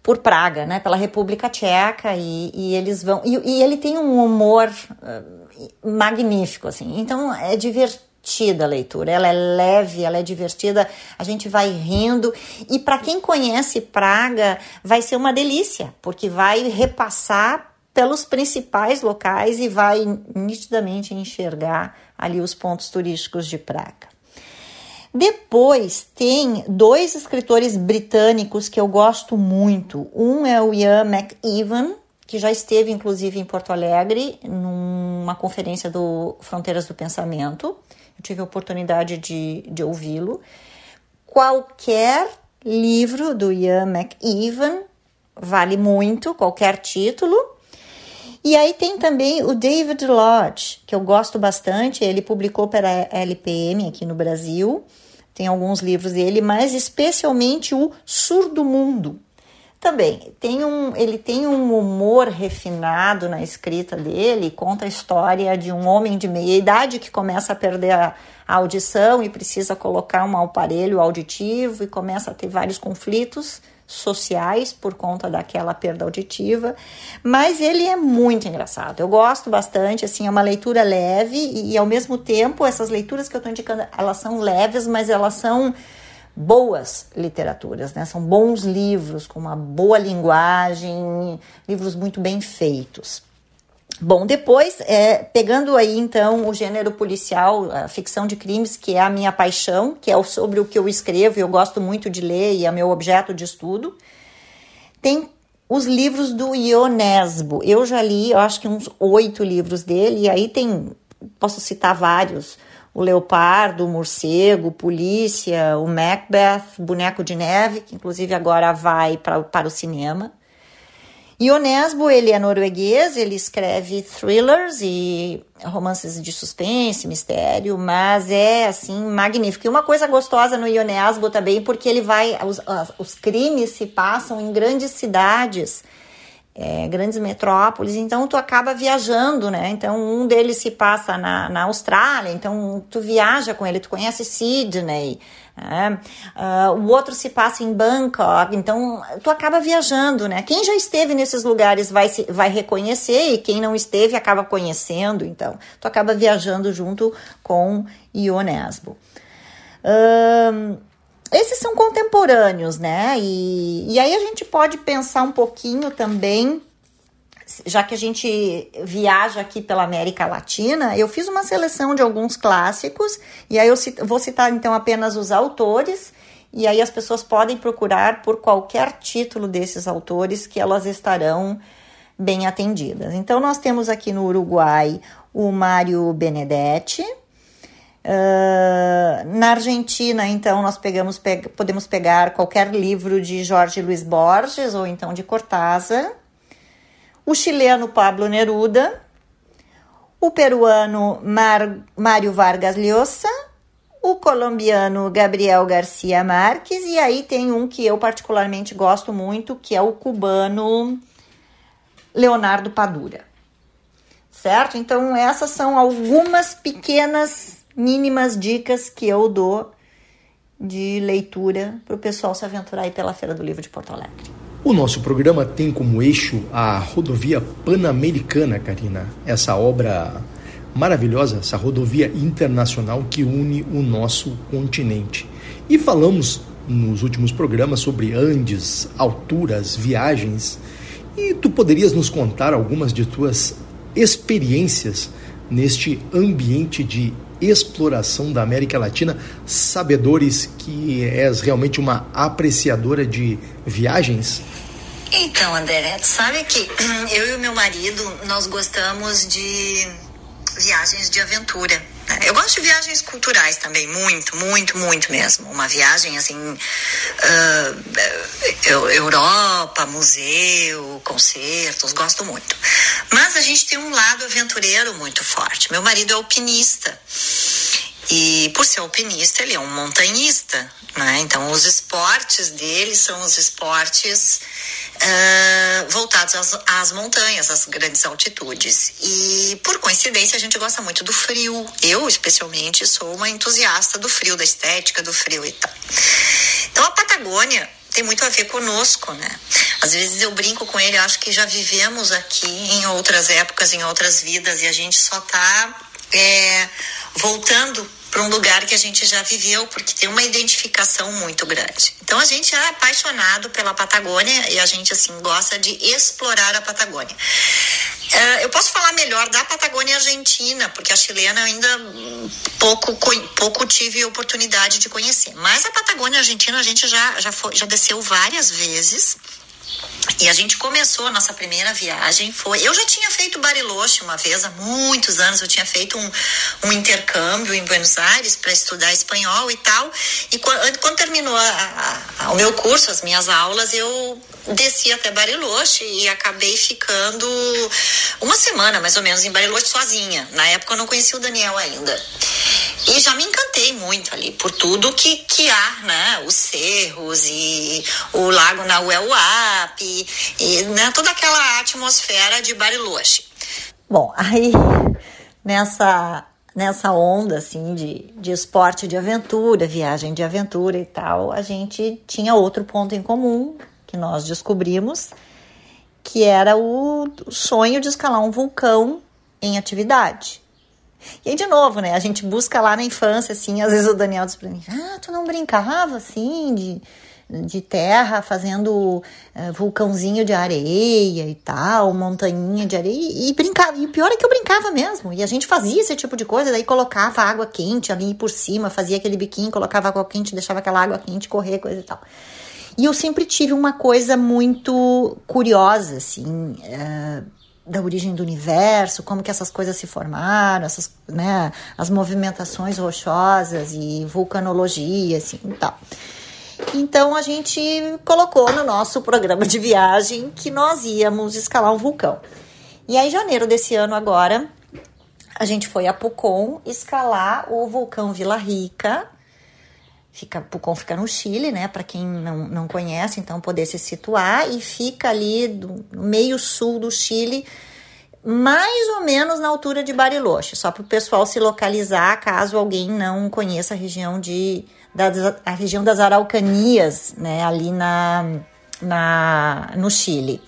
por Praga, né, pela República Tcheca e, e eles vão e, e, ele tem um humor uh, magnífico, assim. Então é divertida a leitura, ela é leve, ela é divertida, a gente vai rindo e para quem conhece Praga vai ser uma delícia, porque vai repassar pelos principais locais e vai nitidamente enxergar ali os pontos turísticos de Praga. Depois tem dois escritores britânicos que eu gosto muito. Um é o Ian McEwan, que já esteve inclusive em Porto Alegre numa conferência do Fronteiras do Pensamento. Eu tive a oportunidade de, de ouvi-lo. Qualquer livro do Ian McEwan vale muito, qualquer título. E aí tem também o David Lodge, que eu gosto bastante, ele publicou para a LPM aqui no Brasil, tem alguns livros dele, mas especialmente o Surdo Mundo. Também tem um, ele tem um humor refinado na escrita dele, conta a história de um homem de meia idade que começa a perder a, a audição e precisa colocar um aparelho auditivo e começa a ter vários conflitos sociais por conta daquela perda auditiva, mas ele é muito engraçado. Eu gosto bastante, assim, é uma leitura leve e, e ao mesmo tempo essas leituras que eu estou indicando, elas são leves, mas elas são boas literaturas, né? São bons livros com uma boa linguagem, livros muito bem feitos. Bom, depois, é, pegando aí então o gênero policial, a ficção de crimes, que é a minha paixão, que é sobre o que eu escrevo, e eu gosto muito de ler e é meu objeto de estudo, tem os livros do Ionesbo. Eu já li, eu acho que uns oito livros dele, e aí tem, posso citar vários, o Leopardo, o Morcego, Polícia, o Macbeth, Boneco de Neve, que inclusive agora vai pra, para o cinema. Ionesbo, ele é norueguês, ele escreve thrillers e romances de suspense, mistério, mas é assim magnífico. E uma coisa gostosa no Ionesbo também, porque ele vai, os, os crimes se passam em grandes cidades, é, grandes metrópoles, então tu acaba viajando, né? Então um deles se passa na, na Austrália, então tu viaja com ele, tu conhece Sydney, Uh, o outro se passa em Bangkok, então tu acaba viajando, né? Quem já esteve nesses lugares vai, se, vai reconhecer e quem não esteve acaba conhecendo, então tu acaba viajando junto com Ionesbo. Uh, esses são contemporâneos, né? E, e aí a gente pode pensar um pouquinho também já que a gente viaja aqui pela América Latina, eu fiz uma seleção de alguns clássicos, e aí eu vou citar então apenas os autores, e aí as pessoas podem procurar por qualquer título desses autores que elas estarão bem atendidas. Então, nós temos aqui no Uruguai o Mário Benedetti. Uh, na Argentina, então, nós pegamos, pe podemos pegar qualquer livro de Jorge Luiz Borges ou então de Cortázar o chileno Pablo Neruda, o peruano Mário Vargas Llosa, o colombiano Gabriel Garcia Marques, e aí tem um que eu particularmente gosto muito, que é o cubano Leonardo Padura. Certo? Então, essas são algumas pequenas, mínimas dicas que eu dou de leitura para o pessoal se aventurar aí pela Feira do Livro de Porto Alegre. O nosso programa tem como eixo a rodovia pan-americana, Karina. Essa obra maravilhosa, essa rodovia internacional que une o nosso continente. E falamos nos últimos programas sobre Andes, alturas, viagens. E tu poderias nos contar algumas de tuas experiências neste ambiente de exploração da América Latina, sabedores que és realmente uma apreciadora de viagens? Então, André, sabe que *clears throat* eu e o meu marido, nós gostamos de viagens de aventura. Eu gosto de viagens culturais também, muito, muito, muito mesmo. Uma viagem assim, uh, Europa, museu, concertos, gosto muito. Mas a gente tem um lado aventureiro muito forte. Meu marido é alpinista. E por ser alpinista, ele é um montanhista, né? Então, os esportes dele são os esportes uh, voltados às, às, montanhas, às grandes altitudes. E, por coincidência, a gente gosta muito do frio. Eu, especialmente, sou uma entusiasta do frio, da estética do frio e tal. Então, a Patagônia tem muito a ver conosco, né? Às vezes eu brinco com ele, acho que já vivemos aqui em outras épocas, em outras vidas, e a gente só está é, voltando para um lugar que a gente já viveu, porque tem uma identificação muito grande. Então a gente é apaixonado pela Patagônia e a gente assim gosta de explorar a Patagônia. Uh, eu posso falar melhor da Patagônia Argentina, porque a chilena ainda pouco, pouco tive oportunidade de conhecer. Mas a Patagônia Argentina a gente já, já, foi, já desceu várias vezes. E a gente começou a nossa primeira viagem, foi. Eu já tinha feito Bariloche uma vez, há muitos anos, eu tinha feito um, um intercâmbio em Buenos Aires para estudar espanhol e tal. E quando, quando terminou a, a, o meu curso, as minhas aulas, eu desci até Bariloche e acabei ficando uma semana mais ou menos em Bariloche sozinha. Na época eu não conhecia o Daniel ainda. E já me encantei muito ali por tudo que, que há, né? Os cerros e o lago Naueluap e, e né? toda aquela atmosfera de Bariloche. Bom, aí nessa nessa onda assim de, de esporte de aventura, viagem de aventura e tal, a gente tinha outro ponto em comum que nós descobrimos, que era o sonho de escalar um vulcão em atividade. E aí, de novo, né? A gente busca lá na infância, assim, às vezes o Daniel diz pra mim, ah, tu não brincava, assim, de, de terra, fazendo uh, vulcãozinho de areia e tal, montanhinha de areia, e, e brincava. E o pior é que eu brincava mesmo. E a gente fazia esse tipo de coisa, daí colocava água quente ali por cima, fazia aquele biquinho, colocava água quente, deixava aquela água quente correr, coisa e tal. E eu sempre tive uma coisa muito curiosa, assim, uh, da origem do universo, como que essas coisas se formaram, essas, né, as movimentações rochosas e vulcanologia, assim, e tal. Então a gente colocou no nosso programa de viagem que nós íamos escalar um vulcão. E aí, em janeiro desse ano agora, a gente foi a Pucon escalar o vulcão Vila Rica. Fica, Pucon fica no Chile, né? Para quem não, não conhece, então poder se situar e fica ali do meio sul do Chile, mais ou menos na altura de Bariloche, só para o pessoal se localizar, caso alguém não conheça a região de da, a região das Araucanias, né, ali na, na no Chile,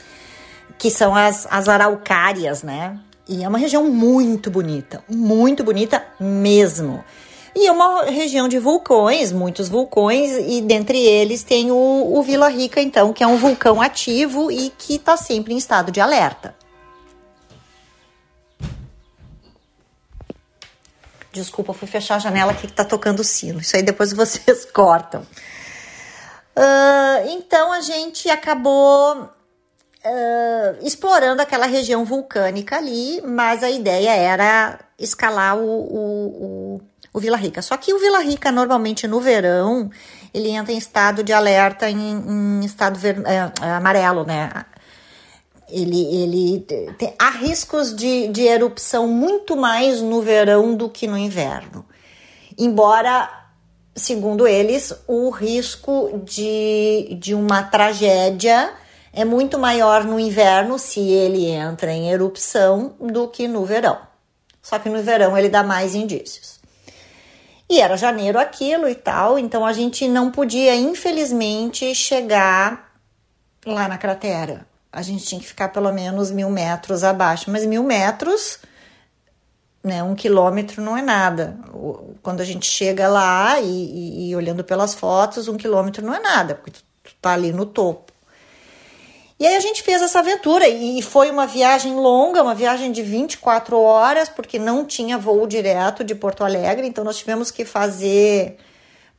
que são as, as araucárias, né? E é uma região muito bonita, muito bonita mesmo. E é uma região de vulcões, muitos vulcões, e dentre eles tem o, o Vila Rica, então, que é um vulcão ativo e que está sempre em estado de alerta. Desculpa, fui fechar a janela aqui que tá tocando o sino. Isso aí depois *laughs* vocês cortam. Uh, então a gente acabou uh, explorando aquela região vulcânica ali, mas a ideia era escalar o, o, o, o Vila Rica. Só que o Vila Rica, normalmente no verão, ele entra em estado de alerta, em, em estado ver, é, amarelo, né? ele, ele tem, há riscos de, de erupção muito mais no verão do que no inverno. Embora, segundo eles, o risco de, de uma tragédia é muito maior no inverno se ele entra em erupção do que no verão. Só que no verão ele dá mais indícios. E era janeiro aquilo e tal, então a gente não podia, infelizmente, chegar lá na cratera a gente tinha que ficar pelo menos mil metros abaixo. Mas mil metros, né, um quilômetro não é nada. Quando a gente chega lá e, e, e olhando pelas fotos, um quilômetro não é nada, porque tu, tu tá ali no topo. E aí a gente fez essa aventura e foi uma viagem longa, uma viagem de 24 horas, porque não tinha voo direto de Porto Alegre, então nós tivemos que fazer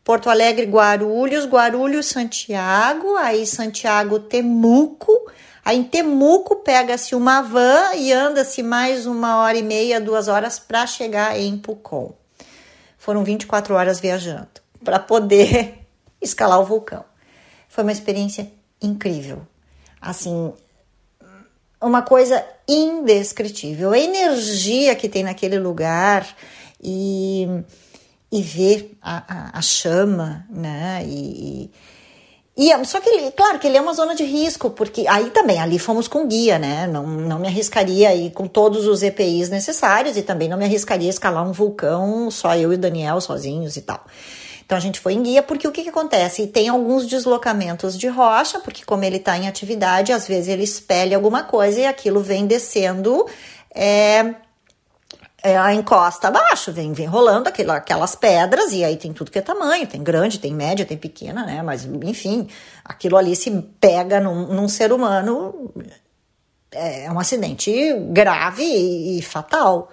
Porto Alegre, Guarulhos, Guarulhos, Santiago, aí Santiago, Temuco, Aí em Temuco pega-se uma van e anda-se mais uma hora e meia, duas horas para chegar em Pucon. foram 24 horas viajando para poder *laughs* escalar o vulcão. Foi uma experiência incrível. Assim, uma coisa indescritível. A energia que tem naquele lugar e, e ver a, a, a chama, né? E, e, só que, claro, que ele é uma zona de risco, porque aí também, ali fomos com guia, né? Não, não me arriscaria aí com todos os EPIs necessários e também não me arriscaria escalar um vulcão só eu e o Daniel sozinhos e tal. Então a gente foi em guia, porque o que, que acontece? Tem alguns deslocamentos de rocha, porque como ele está em atividade, às vezes ele espelha alguma coisa e aquilo vem descendo. É, é, a encosta abaixo, vem, vem rolando aquelas pedras, e aí tem tudo que é tamanho, tem grande, tem média, tem pequena, né? Mas, enfim, aquilo ali se pega num, num ser humano, é um acidente grave e, e fatal.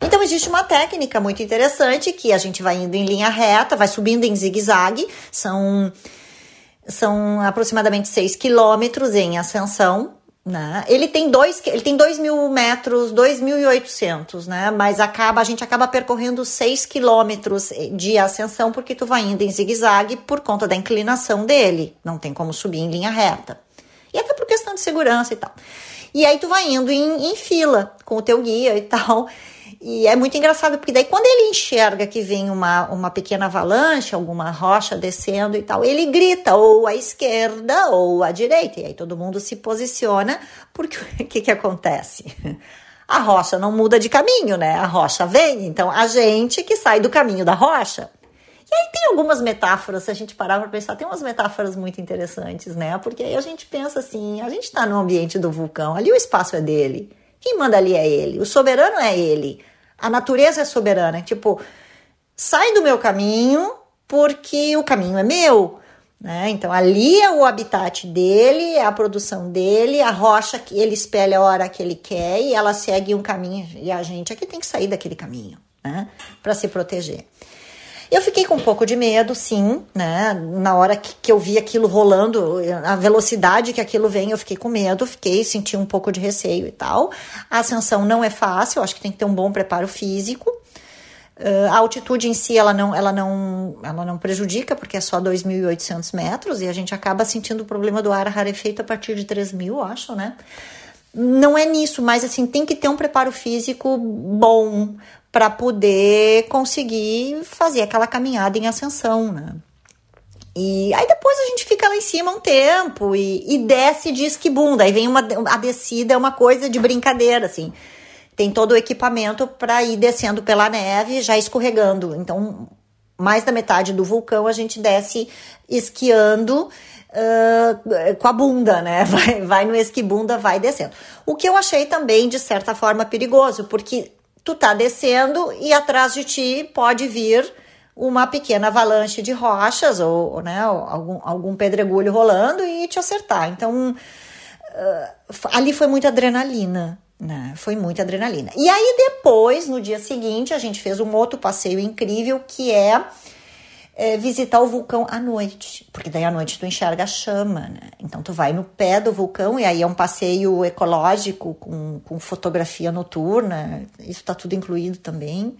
Então, existe uma técnica muito interessante que a gente vai indo em linha reta, vai subindo em zigue-zague, são, são aproximadamente 6 quilômetros em ascensão, né? Ele tem dois, ele tem dois mil metros, 2.800, né? Mas acaba, a gente acaba percorrendo 6 quilômetros de ascensão porque tu vai indo em zigue-zague por conta da inclinação dele. Não tem como subir em linha reta. E até por questão de segurança e tal. E aí tu vai indo em, em fila com o teu guia e tal. E é muito engraçado, porque daí quando ele enxerga que vem uma, uma pequena avalanche, alguma rocha descendo e tal, ele grita ou à esquerda ou à direita. E aí todo mundo se posiciona, porque *laughs* o que, que acontece? A rocha não muda de caminho, né? A rocha vem, então a gente que sai do caminho da rocha. E aí tem algumas metáforas, se a gente parar para pensar, tem umas metáforas muito interessantes, né? Porque aí a gente pensa assim, a gente está no ambiente do vulcão, ali o espaço é dele. Quem manda ali é ele, o soberano é ele. A natureza é soberana. Tipo, sai do meu caminho porque o caminho é meu. Né? Então, ali é o habitat dele, é a produção dele, a rocha que ele espelha a hora que ele quer e ela segue um caminho. E a gente aqui tem que sair daquele caminho né? para se proteger. Eu fiquei com um pouco de medo, sim, né? Na hora que, que eu vi aquilo rolando, a velocidade que aquilo vem, eu fiquei com medo, fiquei, senti um pouco de receio e tal. A ascensão não é fácil, acho que tem que ter um bom preparo físico. Uh, a altitude em si, ela não, ela não, ela não prejudica, porque é só 2.800 metros, e a gente acaba sentindo o problema do ar rarefeito a partir de 3.000, acho, né? Não é nisso, mas assim, tem que ter um preparo físico bom, para poder conseguir fazer aquela caminhada em ascensão, né? E aí depois a gente fica lá em cima um tempo e, e desce de esquibunda. Aí vem uma a descida é uma coisa de brincadeira assim. Tem todo o equipamento para ir descendo pela neve, já escorregando. Então, mais da metade do vulcão a gente desce esquiando uh, com a bunda, né? Vai, vai no esquibunda, vai descendo. O que eu achei também de certa forma perigoso, porque tu tá descendo e atrás de ti pode vir uma pequena avalanche de rochas ou, né, algum, algum pedregulho rolando e te acertar. Então, uh, ali foi muita adrenalina, né? Foi muita adrenalina. E aí depois, no dia seguinte, a gente fez um outro passeio incrível que é é, visitar o vulcão à noite, porque daí à noite tu enxerga a chama, né? Então tu vai no pé do vulcão e aí é um passeio ecológico com, com fotografia noturna, isso tá tudo incluído também.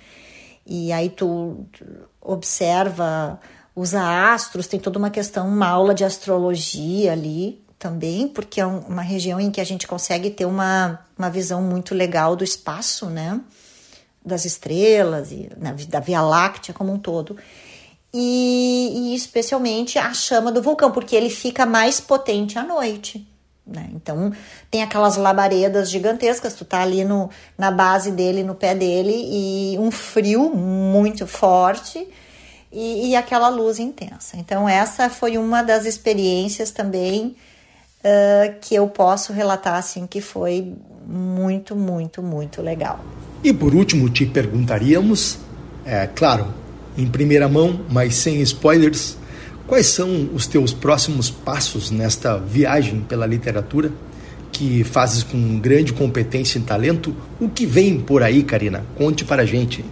E aí tu, observa os astros, tem toda uma questão, uma aula de astrologia ali também, porque é uma região em que a gente consegue ter uma, uma visão muito legal do espaço, né? Das estrelas e da Via Láctea como um todo e, e especialmente a chama do vulcão, porque ele fica mais potente à noite. Né? Então tem aquelas labaredas gigantescas, tu tá ali no, na base dele, no pé dele, e um frio muito forte e, e aquela luz intensa. Então, essa foi uma das experiências também uh, que eu posso relatar assim que foi muito, muito, muito legal. E por último, te perguntaríamos, é claro, em primeira mão, mas sem spoilers, quais são os teus próximos passos nesta viagem pela literatura que fazes com grande competência e talento? O que vem por aí, Karina? Conte para a gente.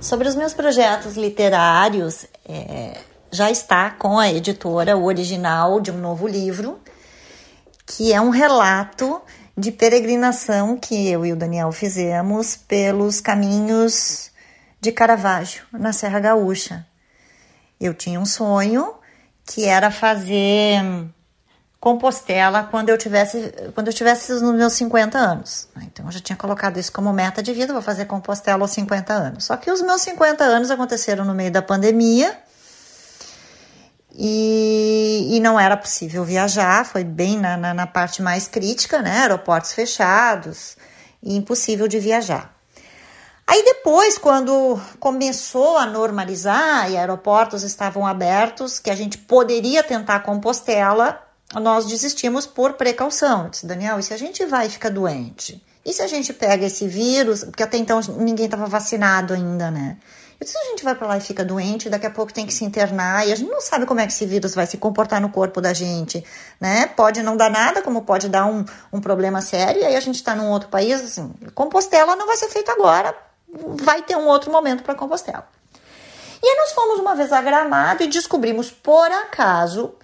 Sobre os meus projetos literários, é, já está com a editora o original de um novo livro, que é um relato de peregrinação que eu e o Daniel fizemos pelos caminhos de Caravaggio, na Serra Gaúcha. Eu tinha um sonho que era fazer Compostela quando eu tivesse quando eu tivesse nos meus 50 anos. Então eu já tinha colocado isso como meta de vida, vou fazer Compostela aos 50 anos. Só que os meus 50 anos aconteceram no meio da pandemia. E, e não era possível viajar, foi bem na, na, na parte mais crítica, né? Aeroportos fechados impossível de viajar. Aí depois, quando começou a normalizar e aeroportos estavam abertos, que a gente poderia tentar Compostela, nós desistimos por precaução. Eu disse, Daniel, e se a gente vai e fica doente? E se a gente pega esse vírus, porque até então ninguém estava vacinado ainda, né? Eu disse, a gente vai para lá e fica doente, daqui a pouco tem que se internar e a gente não sabe como é que esse vírus vai se comportar no corpo da gente, né? Pode não dar nada, como pode dar um, um problema sério, e aí a gente está num outro país, assim, Compostela não vai ser feito agora, vai ter um outro momento para Compostela. E aí nós fomos uma vez a Gramado e descobrimos, por acaso,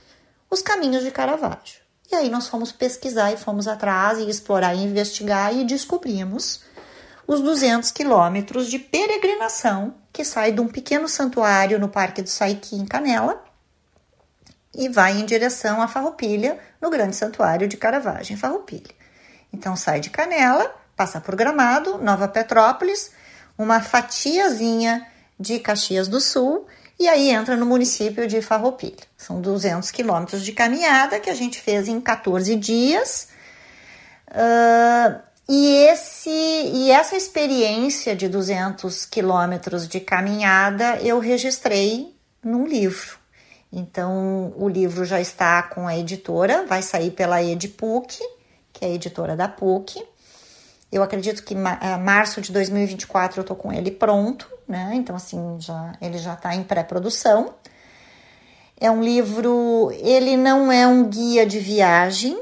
os caminhos de Caravaggio. E aí nós fomos pesquisar e fomos atrás e explorar e investigar e descobrimos os 200 quilômetros de peregrinação que sai de um pequeno santuário no Parque do Saiki, em Canela, e vai em direção a Farroupilha, no grande santuário de Caravaggio, em Farroupilha. Então sai de Canela, passa por Gramado, Nova Petrópolis, uma fatiazinha de Caxias do Sul e aí entra no município de Farroupilha. São 200 quilômetros de caminhada que a gente fez em 14 dias. Uh, e, esse, e essa experiência de 200 quilômetros de caminhada eu registrei num livro. Então, o livro já está com a editora, vai sair pela Edpuc, que é a editora da PUC. Eu acredito que eh, março de 2024 eu tô com ele pronto, né? Então, assim, já, ele já está em pré-produção. É um livro, ele não é um guia de viagem,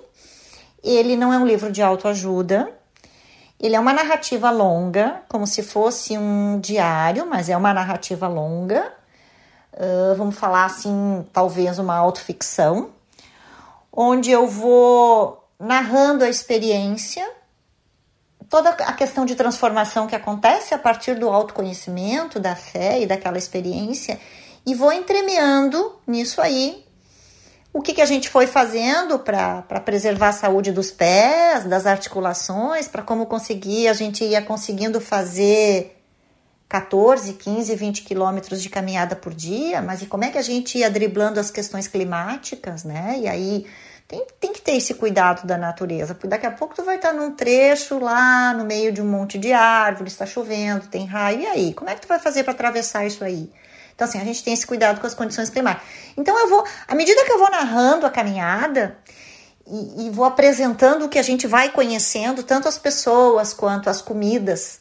ele não é um livro de autoajuda, ele é uma narrativa longa, como se fosse um diário, mas é uma narrativa longa. Uh, vamos falar assim, talvez uma autoficção, onde eu vou narrando a experiência toda a questão de transformação que acontece a partir do autoconhecimento, da fé e daquela experiência, e vou entremeando nisso aí o que, que a gente foi fazendo para preservar a saúde dos pés, das articulações, para como conseguir, a gente ia conseguindo fazer 14, 15, 20 quilômetros de caminhada por dia, mas e como é que a gente ia driblando as questões climáticas, né? E aí tem, tem que ter esse cuidado da natureza, porque daqui a pouco tu vai estar num trecho lá no meio de um monte de árvores, está chovendo, tem raio, e aí? Como é que tu vai fazer para atravessar isso aí? Então, assim, a gente tem esse cuidado com as condições climáticas. Então, eu vou, à medida que eu vou narrando a caminhada e, e vou apresentando o que a gente vai conhecendo, tanto as pessoas quanto as comidas,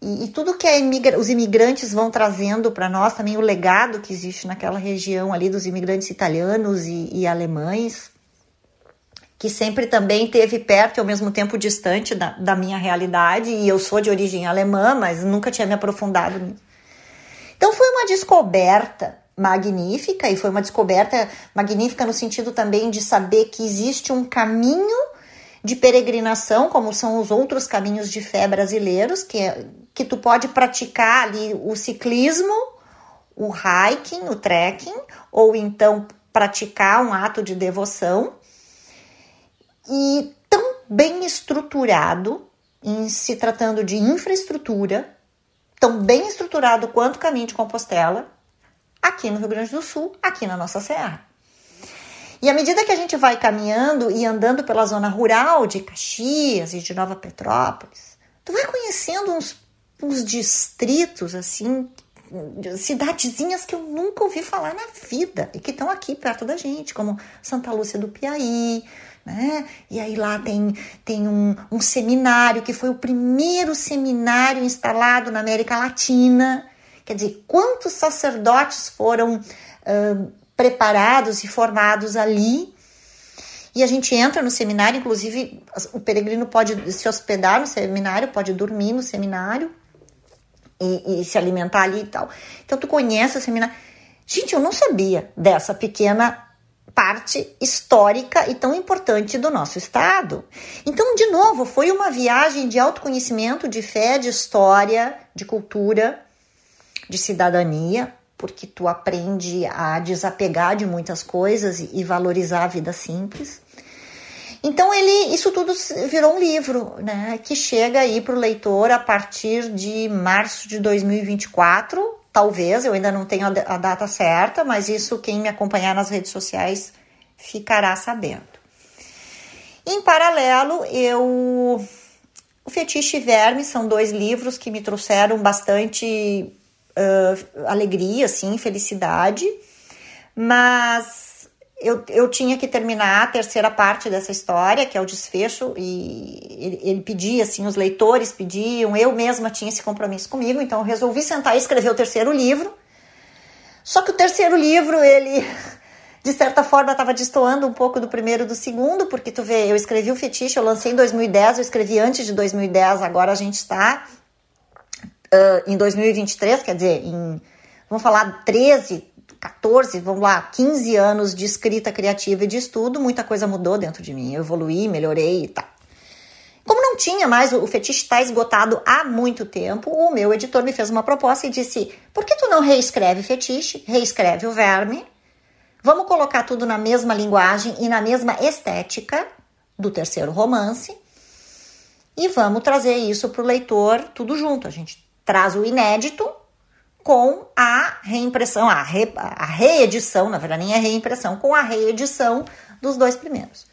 e, e, tudo que imigra os imigrantes vão trazendo para nós, também o legado que existe naquela região ali dos imigrantes italianos e, e alemães, que sempre também teve perto e ao mesmo tempo distante da, da minha realidade, e eu sou de origem alemã, mas nunca tinha me aprofundado nisso. Então foi uma descoberta magnífica, e foi uma descoberta magnífica no sentido também de saber que existe um caminho de peregrinação, como são os outros caminhos de fé brasileiros, que, é, que tu pode praticar ali o ciclismo, o hiking, o trekking, ou então praticar um ato de devoção e tão bem estruturado em se tratando de infraestrutura, tão bem estruturado quanto o caminho de Compostela, aqui no Rio Grande do Sul, aqui na nossa serra. E à medida que a gente vai caminhando e andando pela zona rural de Caxias e de Nova Petrópolis, tu vai conhecendo uns, uns distritos assim, cidadezinhas que eu nunca ouvi falar na vida e que estão aqui perto da gente, como Santa Lúcia do Piauí, né? E aí lá tem, tem um, um seminário que foi o primeiro seminário instalado na América Latina. Quer dizer, quantos sacerdotes foram uh, preparados e formados ali? E a gente entra no seminário, inclusive o peregrino pode se hospedar no seminário, pode dormir no seminário e, e se alimentar ali e tal. Então tu conhece o seminário. Gente, eu não sabia dessa pequena parte histórica e tão importante do nosso estado. Então, de novo, foi uma viagem de autoconhecimento, de fé, de história, de cultura. de cidadania, porque tu aprende a desapegar de muitas coisas e valorizar a vida simples. Então ele, isso tudo virou um livro, né, que chega aí para o leitor a partir de março de 2024, talvez, eu ainda não tenho a data certa, mas isso quem me acompanhar nas redes sociais ficará sabendo. Em paralelo, eu o Fetiche e Verme são dois livros que me trouxeram bastante uh, alegria, assim, felicidade, mas eu, eu tinha que terminar a terceira parte dessa história, que é o desfecho, e ele, ele pedia, assim, os leitores pediam, eu mesma tinha esse compromisso comigo, então eu resolvi sentar e escrever o terceiro livro. Só que o terceiro livro, ele *laughs* de certa forma estava destoando um pouco do primeiro e do segundo, porque tu vê, eu escrevi o fetiche, eu lancei em 2010, eu escrevi antes de 2010, agora a gente está uh, em 2023, quer dizer, em, vamos falar, 13, 14, vamos lá, 15 anos de escrita criativa e de estudo, muita coisa mudou dentro de mim, eu evoluí, melhorei e tal. Como não tinha mais, o fetiche está esgotado há muito tempo, o meu editor me fez uma proposta e disse: por que tu não reescreve fetiche, reescreve o verme Vamos colocar tudo na mesma linguagem e na mesma estética do terceiro romance e vamos trazer isso para o leitor tudo junto. A gente traz o inédito com a reimpressão, a, re, a reedição, na verdade nem é reimpressão, com a reedição dos dois primeiros.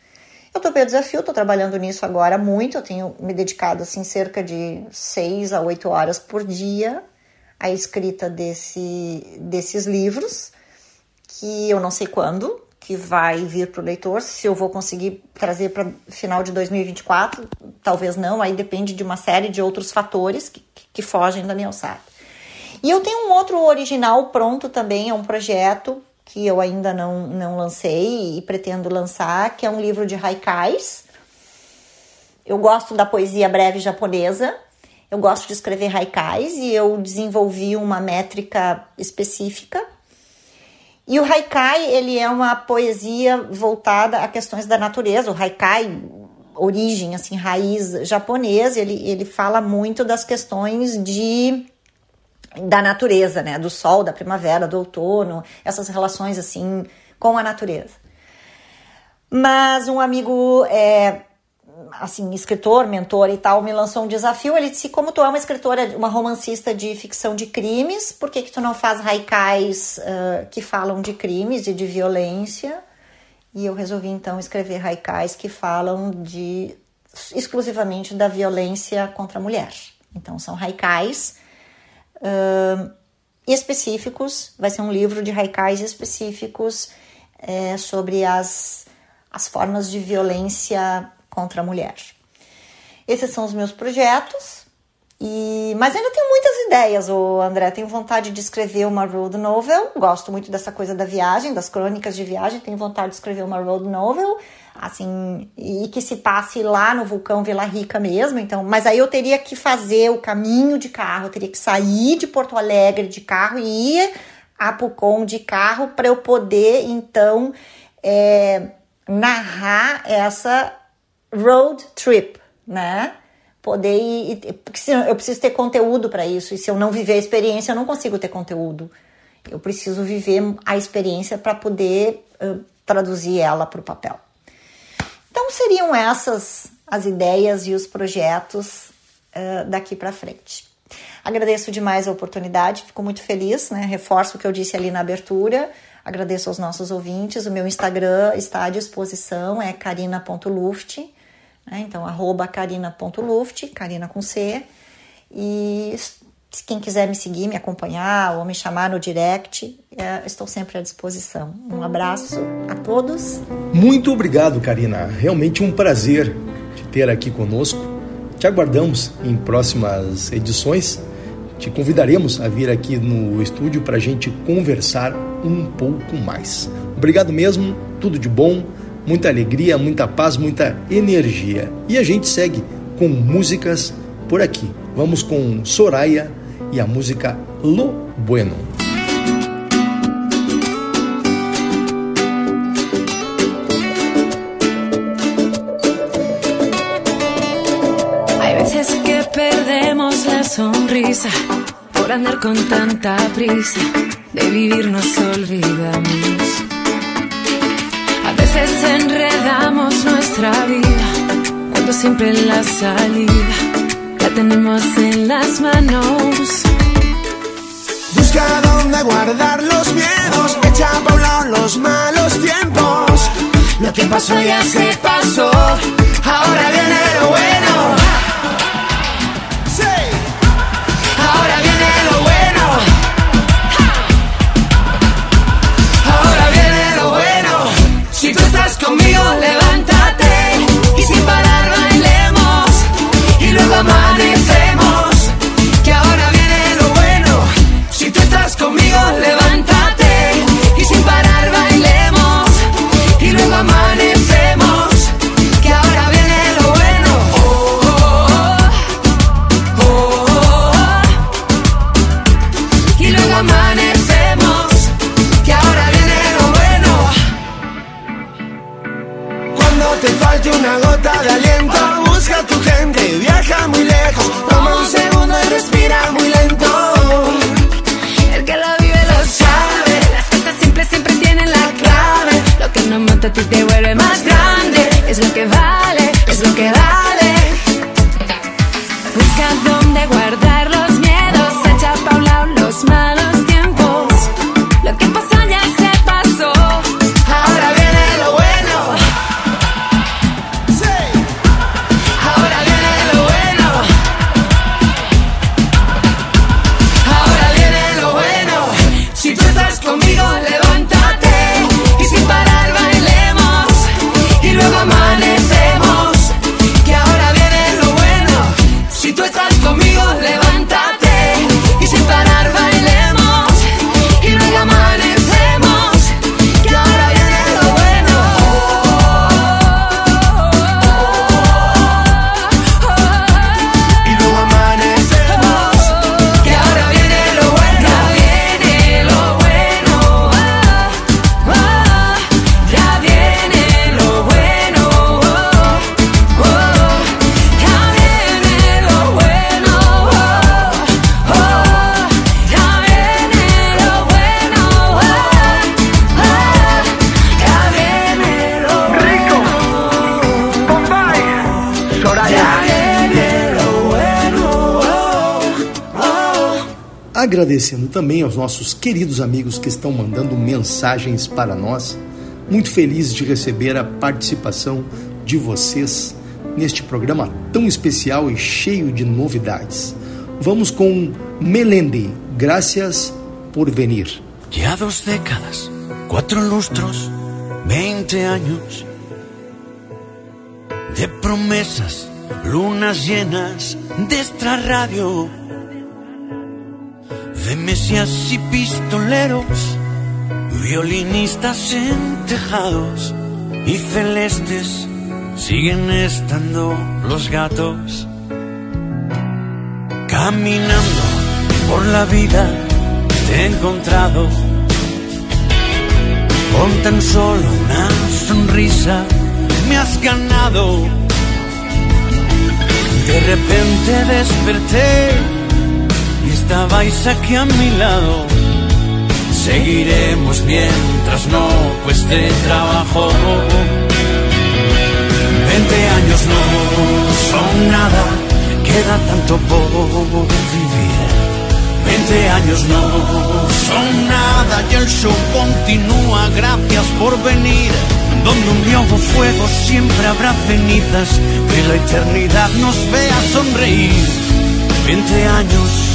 Eu topei o desafio, estou trabalhando nisso agora muito, eu tenho me dedicado assim cerca de seis a oito horas por dia à escrita desse, desses livros que eu não sei quando, que vai vir para o leitor, se eu vou conseguir trazer para final de 2024, talvez não, aí depende de uma série de outros fatores que, que fogem da minha alçada. E eu tenho um outro original pronto também, é um projeto que eu ainda não, não lancei e pretendo lançar, que é um livro de haikais. Eu gosto da poesia breve japonesa, eu gosto de escrever haikais e eu desenvolvi uma métrica específica e o haikai, ele é uma poesia voltada a questões da natureza. O haikai, origem, assim, raiz japonesa, ele, ele fala muito das questões de da natureza, né? Do sol, da primavera, do outono, essas relações, assim, com a natureza. Mas um amigo é, assim, escritor, mentor e tal, me lançou um desafio. Ele disse: Como tu é uma escritora, uma romancista de ficção de crimes, por que, que tu não faz haikais uh, que falam de crimes e de violência? E eu resolvi então escrever haikais que falam de exclusivamente da violência contra a mulher. Então são haikais uh, específicos, vai ser um livro de haikais específicos é, sobre as, as formas de violência contra a mulher. Esses são os meus projetos. E, mas ainda tenho muitas ideias, o André. Tenho vontade de escrever uma road novel. Gosto muito dessa coisa da viagem, das crônicas de viagem. Tenho vontade de escrever uma road novel, assim, e que se passe lá no vulcão Vila Rica mesmo. Então, mas aí eu teria que fazer o caminho de carro, eu teria que sair de Porto Alegre de carro e ir a Pucon de carro para eu poder então é, narrar essa road trip, né? Poder ir, porque eu preciso ter conteúdo para isso, e se eu não viver a experiência, eu não consigo ter conteúdo. Eu preciso viver a experiência para poder uh, traduzir ela para o papel. Então seriam essas as ideias e os projetos uh, daqui para frente. Agradeço demais a oportunidade, fico muito feliz, né? Reforço o que eu disse ali na abertura. Agradeço aos nossos ouvintes. O meu Instagram está à disposição, é carina.luft. Né? Então, arroba carina.luft, carina com C. E quem quiser me seguir, me acompanhar ou me chamar no direct, é, estou sempre à disposição. Um abraço a todos. Muito obrigado, Karina. Realmente um prazer te ter aqui conosco. Te aguardamos em próximas edições. Te convidaremos a vir aqui no estúdio para a gente conversar um pouco mais. Obrigado mesmo, tudo de bom muita alegria, muita paz, muita energia. E a gente segue com músicas por aqui. Vamos com Soraya e a música Lo Bueno. Hay veces que perdemos la sonrisa por andar con tanta prisa, de vivir nos olvidamos. A veces enredamos nuestra vida, cuando siempre la salida tenemos en las manos. Busca dónde guardar los miedos, echa a un los malos tiempos. Lo que pasó ya se pasó, ahora viene lo bueno. Também aos nossos queridos amigos que estão mandando mensagens para nós. Muito feliz de receber a participação de vocês neste programa tão especial e cheio de novidades. Vamos com Melendi, graças por venir. Ya dos décadas, cuatro lustros, 20 años de promesas, lunas llenas de esta radio y pistoleros, violinistas en tejados y celestes siguen estando los gatos. Caminando por la vida te he encontrado con tan solo una sonrisa me has ganado. De repente desperté estabais aquí a mi lado. Seguiremos mientras no cueste trabajo. Veinte años no son nada, queda tanto por vivir. Veinte años no son nada y el show continúa, gracias por venir. Donde un viejo fuego siempre habrá cenizas, que la eternidad nos vea sonreír. Veinte años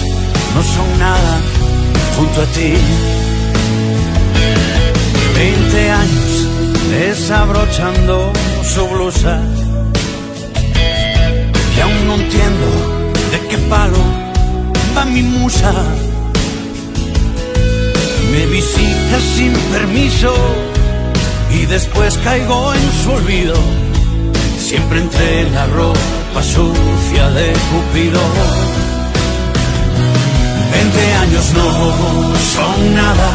no son nada junto a ti. Veinte años desabrochando su blusa y aún no entiendo de qué palo va mi musa. Me visita sin permiso y después caigo en su olvido, siempre entre la ropa sucia de Cupido. Veinte años no son nada,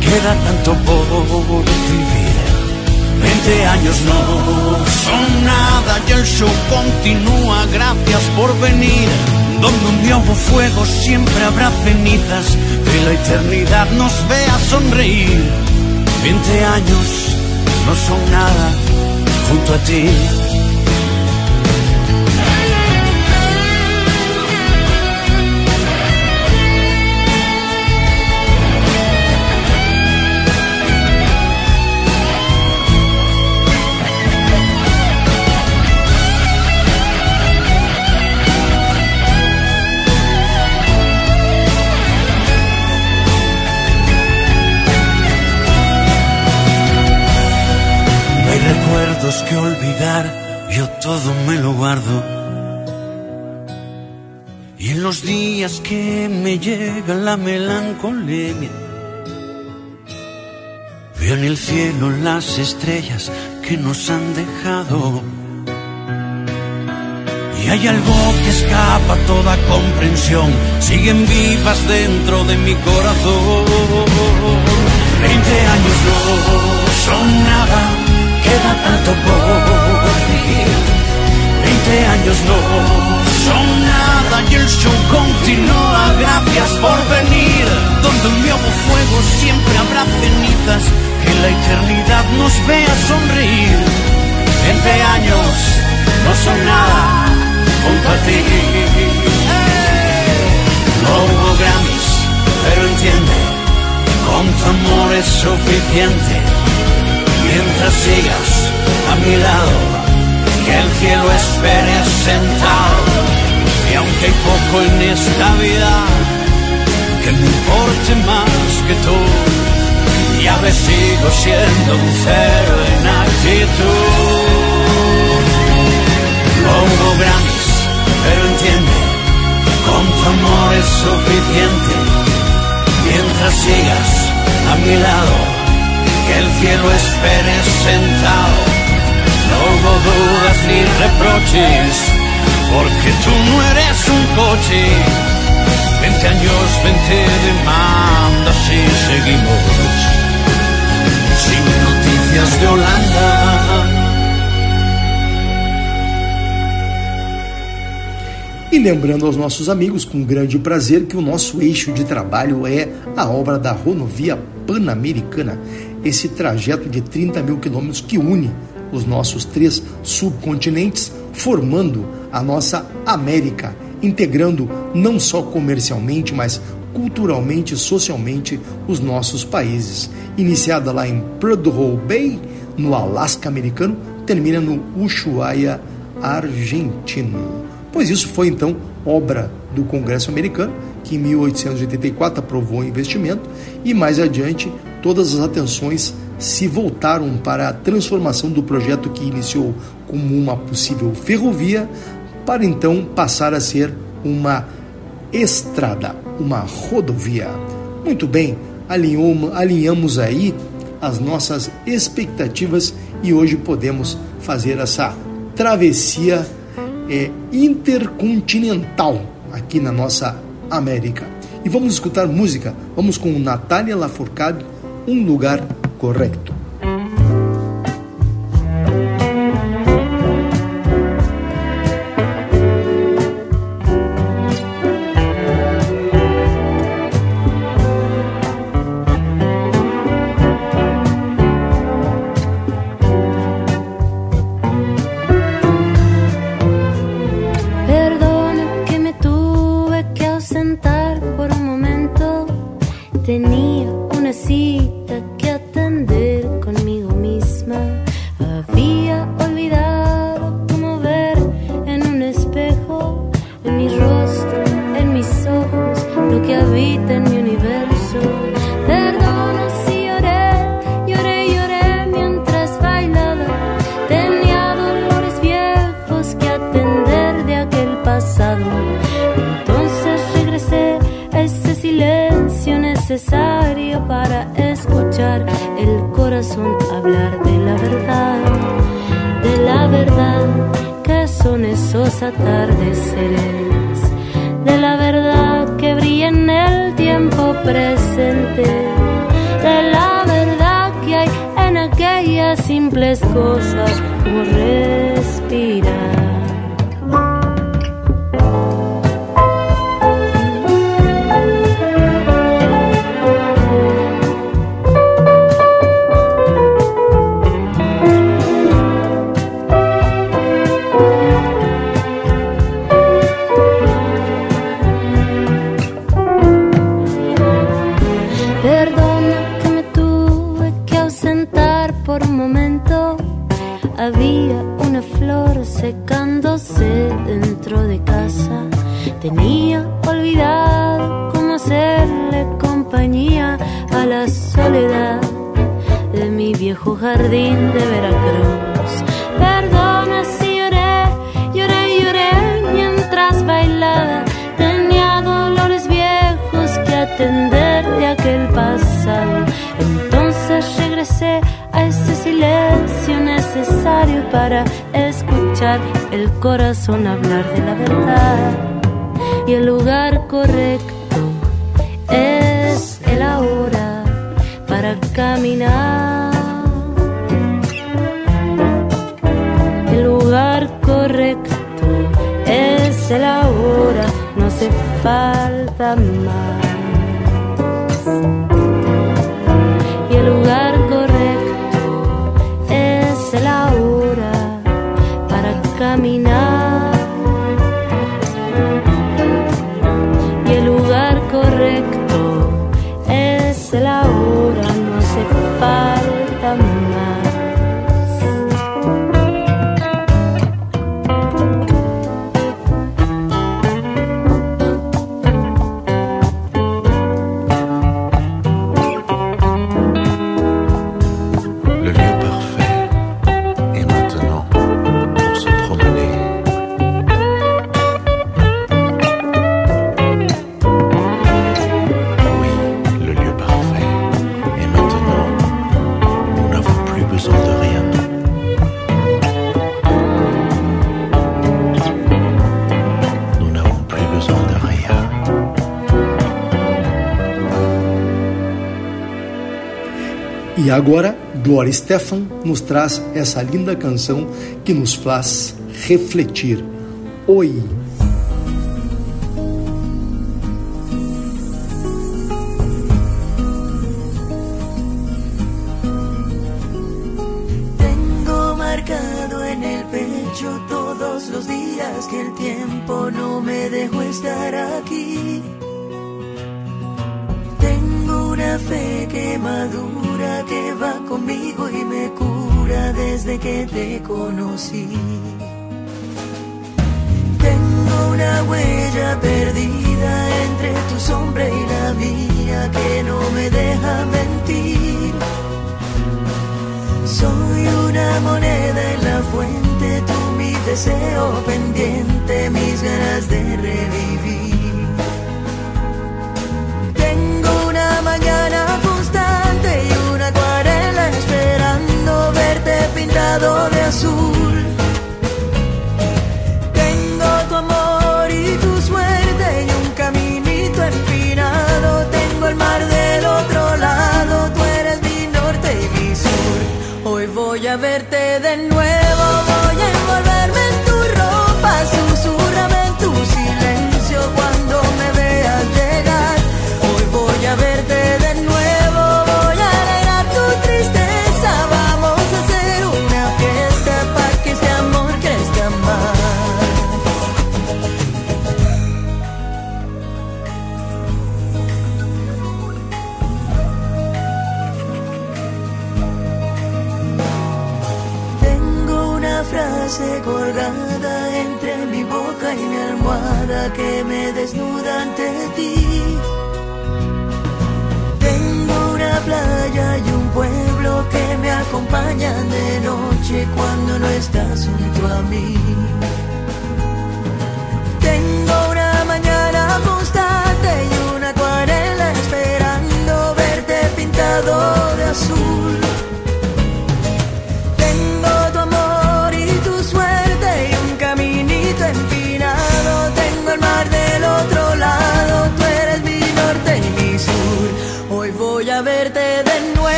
queda tanto por vivir. Veinte años no son nada y el show continúa, gracias por venir. Donde un hubo fuego siempre habrá cenizas, que la eternidad nos vea sonreír. Veinte años no son nada junto a ti. Yo todo me lo guardo. Y en los días que me llega la melancolía, veo en el cielo las estrellas que nos han dejado. Y hay algo que escapa toda comprensión, siguen vivas dentro de mi corazón. Veinte años no son nada queda tanto por vivir. Veinte años no son nada y el show continúa. Gracias por venir. Donde un nuevo fuego siempre habrá cenizas. Que la eternidad nos vea sonreír. Veinte años no son nada junto a ti. No hubo Grammys, pero entiende, con tu amor es suficiente mientras sigas a mi lado, que el cielo espere sentado. Y aunque hay poco en esta vida que me importe más que tú, ya me sigo siendo un cero en actitud. Pongo grandes, pero entiende, con tu amor es suficiente. Mientras sigas a mi lado, que el cielo espere sentado. No hubo dudas ni reproches, porque tú no eres un coche. Veinte años, veinte demandas y seguimos sin noticias de Holanda. E lembrando aos nossos amigos, com grande prazer, que o nosso eixo de trabalho é a obra da Rodovia Pan-Americana, esse trajeto de 30 mil quilômetros que une os nossos três subcontinentes, formando a nossa América, integrando não só comercialmente, mas culturalmente e socialmente os nossos países. Iniciada lá em Prudhoe Bay, no Alasca americano, termina no Ushuaia argentino pois isso foi então obra do Congresso americano, que em 1884 aprovou o investimento, e mais adiante todas as atenções se voltaram para a transformação do projeto que iniciou como uma possível ferrovia, para então passar a ser uma estrada, uma rodovia. Muito bem, alinhamos aí as nossas expectativas e hoje podemos fazer essa travessia é, intercontinental aqui na nossa América. E vamos escutar música. Vamos com Natália Lafourcade, Um Lugar correcto. coming up. agora, Gloria Stefan nos traz essa linda canção que nos faz refletir. Oi!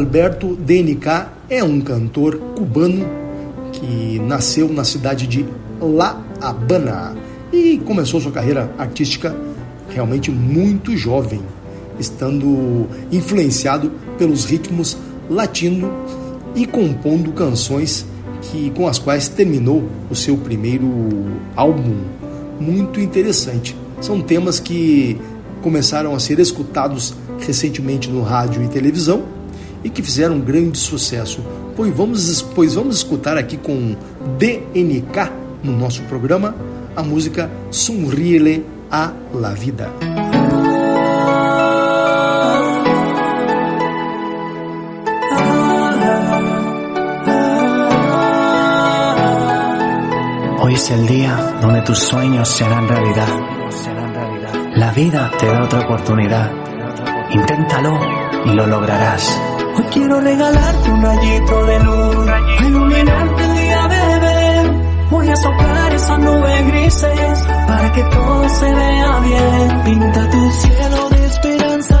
Alberto DNK é um cantor cubano que nasceu na cidade de La Habana e começou sua carreira artística realmente muito jovem, estando influenciado pelos ritmos latinos e compondo canções que com as quais terminou o seu primeiro álbum, muito interessante. São temas que começaram a ser escutados recentemente no rádio e televisão e que fizeram um grande sucesso. Pois vamos, pois vamos escutar aqui com DNK no nosso programa a música Sonríele a la vida. Hoy es el día donde tus sueños serán realidad. La vida te da otra oportunidad. Inténtalo y lo lograrás. Hoy quiero regalarte un rayito de luz, iluminarte el día, bebé. Voy a soplar esas nubes grises para que todo se vea bien. Pinta tu cielo de esperanza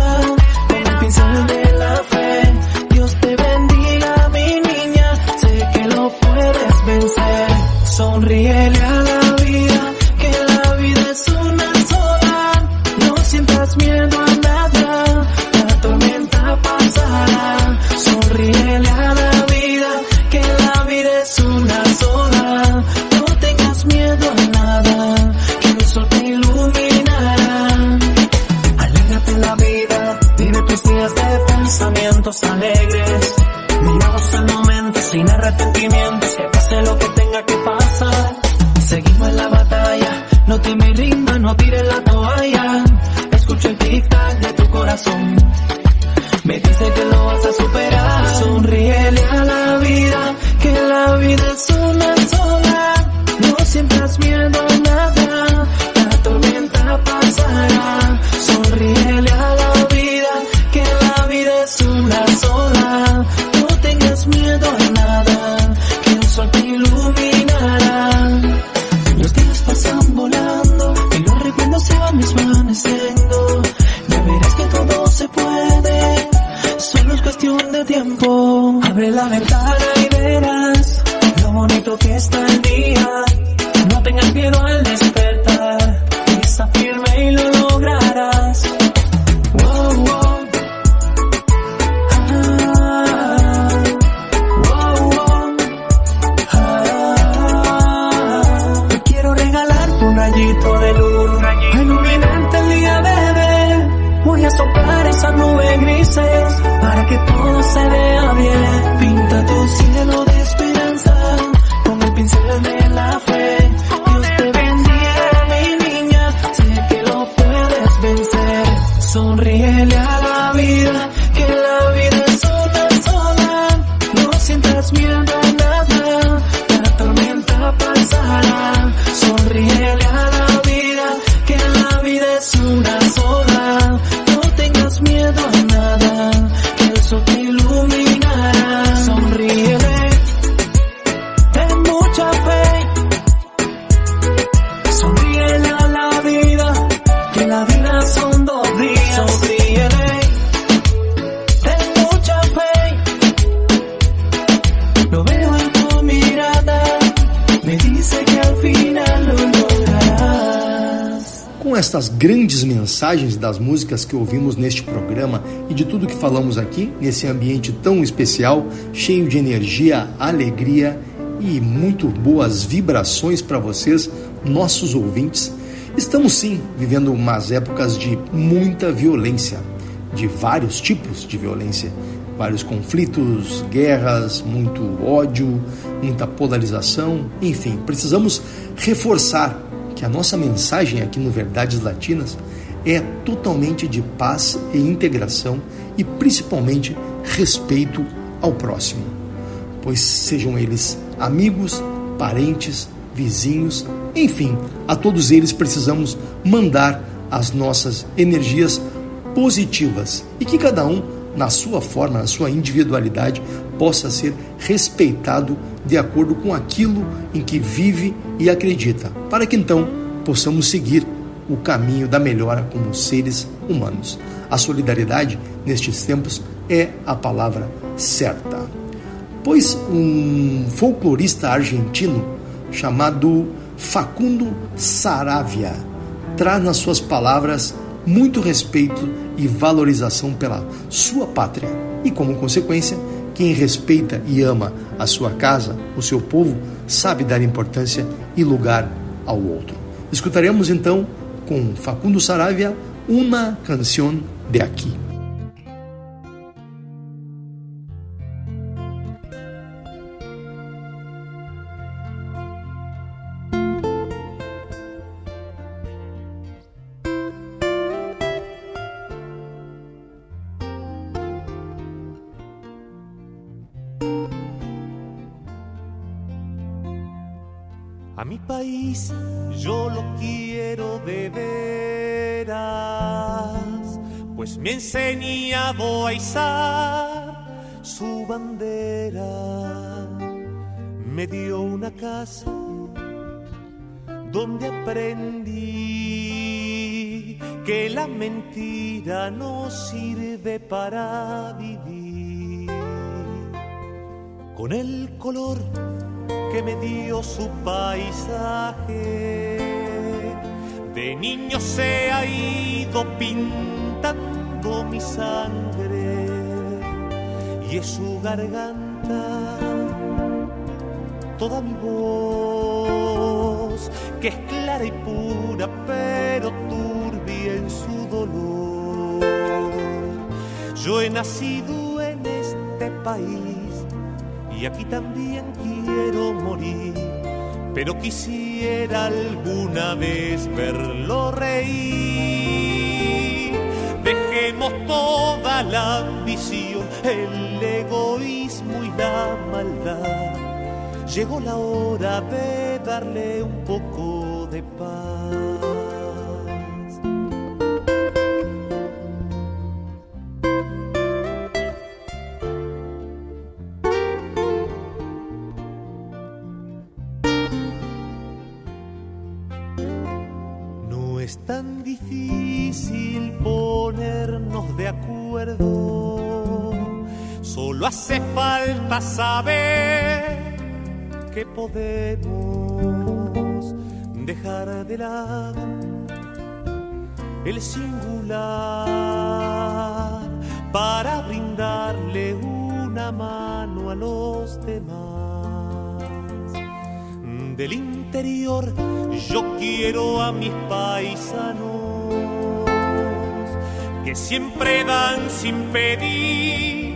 das músicas que ouvimos neste programa e de tudo que falamos aqui, nesse ambiente tão especial, cheio de energia, alegria e muito boas vibrações para vocês, nossos ouvintes, estamos sim vivendo umas épocas de muita violência, de vários tipos de violência, vários conflitos, guerras, muito ódio, muita polarização, enfim, precisamos reforçar que a nossa mensagem aqui no Verdades Latinas é totalmente de paz e integração e principalmente respeito ao próximo, pois sejam eles amigos, parentes, vizinhos, enfim, a todos eles precisamos mandar as nossas energias positivas e que cada um, na sua forma, na sua individualidade, possa ser respeitado de acordo com aquilo em que vive e acredita, para que então possamos seguir o caminho da melhora como seres humanos. A solidariedade, nestes tempos, é a palavra certa. Pois um folclorista argentino chamado Facundo Saravia traz nas suas palavras muito respeito e valorização pela sua pátria. E como consequência, quem respeita e ama a sua casa, o seu povo, sabe dar importância e lugar ao outro. Escutaremos então com Facundo Saravia uma canção de aqui. A mi país me ha enseñado a izar su bandera. Me dio una casa donde aprendí que la mentira no sirve para vivir. Con el color que me dio su paisaje. De niño se ha ido pintando mi sangre y es su garganta toda mi voz, que es clara y pura, pero turbia en su dolor. Yo he nacido en este país y aquí también quiero morir, pero quisiera alguna vez verlo reír. Toda la ambición, el egoísmo y la maldad. Llegó la hora de darle un poco de paz. Hace falta saber que podemos dejar de lado el singular para brindarle una mano a los demás. Del interior yo quiero a mis paisanos que siempre dan sin pedir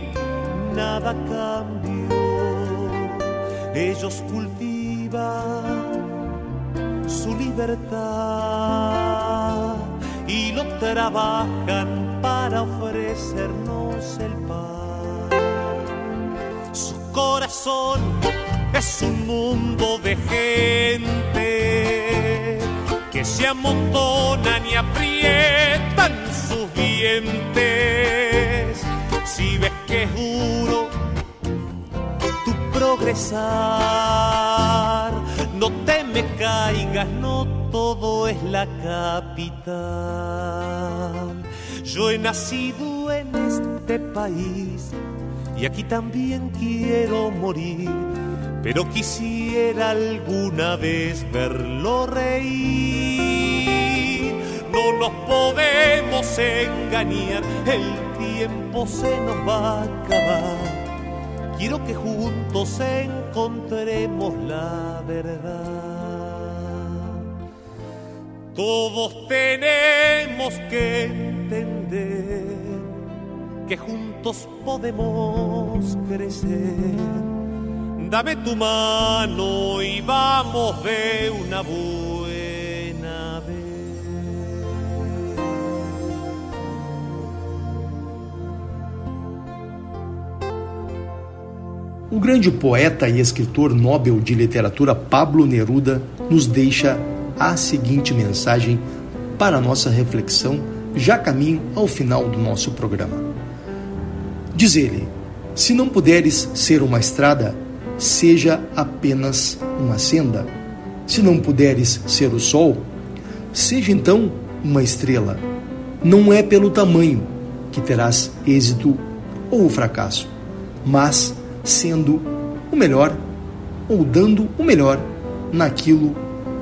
nada a cambio. Ellos cultivan su libertad y lo trabajan para ofrecernos el pan. Su corazón es un mundo de gente que se amontonan y aprietan sus dientes. Si ves es duro tu progresar, no te me caigas, no todo es la capital. Yo he nacido en este país y aquí también quiero morir pero quisiera alguna vez verlo reír. No nos podemos engañar, el tiempo se nos va a acabar. Quiero que juntos encontremos la verdad. Todos tenemos que entender que juntos podemos crecer Dame tu mano y vamos de una buena O grande poeta e escritor Nobel de Literatura Pablo Neruda nos deixa a seguinte mensagem para nossa reflexão, já caminho ao final do nosso programa. Diz ele: Se não puderes ser uma estrada, seja apenas uma senda. Se não puderes ser o sol, seja então uma estrela. Não é pelo tamanho que terás êxito ou fracasso, mas sendo o melhor ou dando o melhor naquilo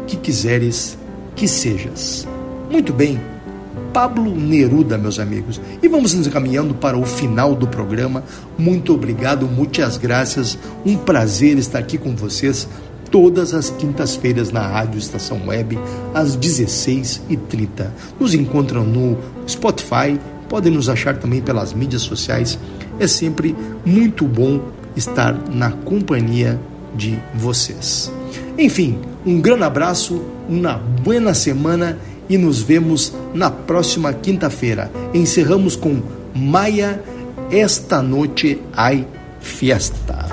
que quiseres que sejas. Muito bem, Pablo Neruda, meus amigos. E vamos nos encaminhando para o final do programa. Muito obrigado, muitas graças. Um prazer estar aqui com vocês todas as quintas-feiras na Rádio Estação Web, às 16h30. Nos encontram no Spotify, podem nos achar também pelas mídias sociais. É sempre muito bom estar na companhia de vocês. Enfim, um grande abraço, uma boa semana e nos vemos na próxima quinta-feira. Encerramos com Maia, esta noite hay fiesta.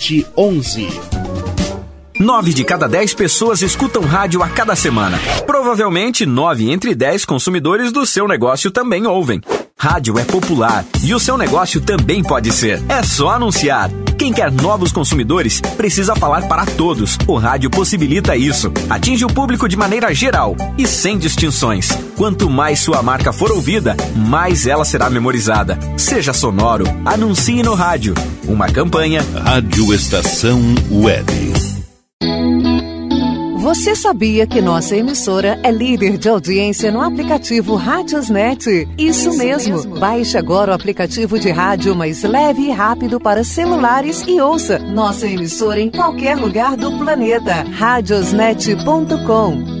51994002711. Nove de cada dez pessoas escutam rádio a cada semana. Provavelmente, nove entre dez consumidores do seu negócio também ouvem. Rádio é popular e o seu negócio também pode ser. É só anunciar. Quem quer novos consumidores precisa falar para todos. O rádio possibilita isso. Atinge o público de maneira geral e sem distinções. Quanto mais sua marca for ouvida, mais ela será memorizada. Seja sonoro, anuncie no rádio. Uma campanha. Rádio Estação Web. Você sabia que nossa emissora é líder de audiência no aplicativo Rádiosnet? Isso mesmo. Baixe agora o aplicativo de rádio mais leve e rápido para celulares e ouça nossa emissora em qualquer lugar do planeta. Radiosnet.com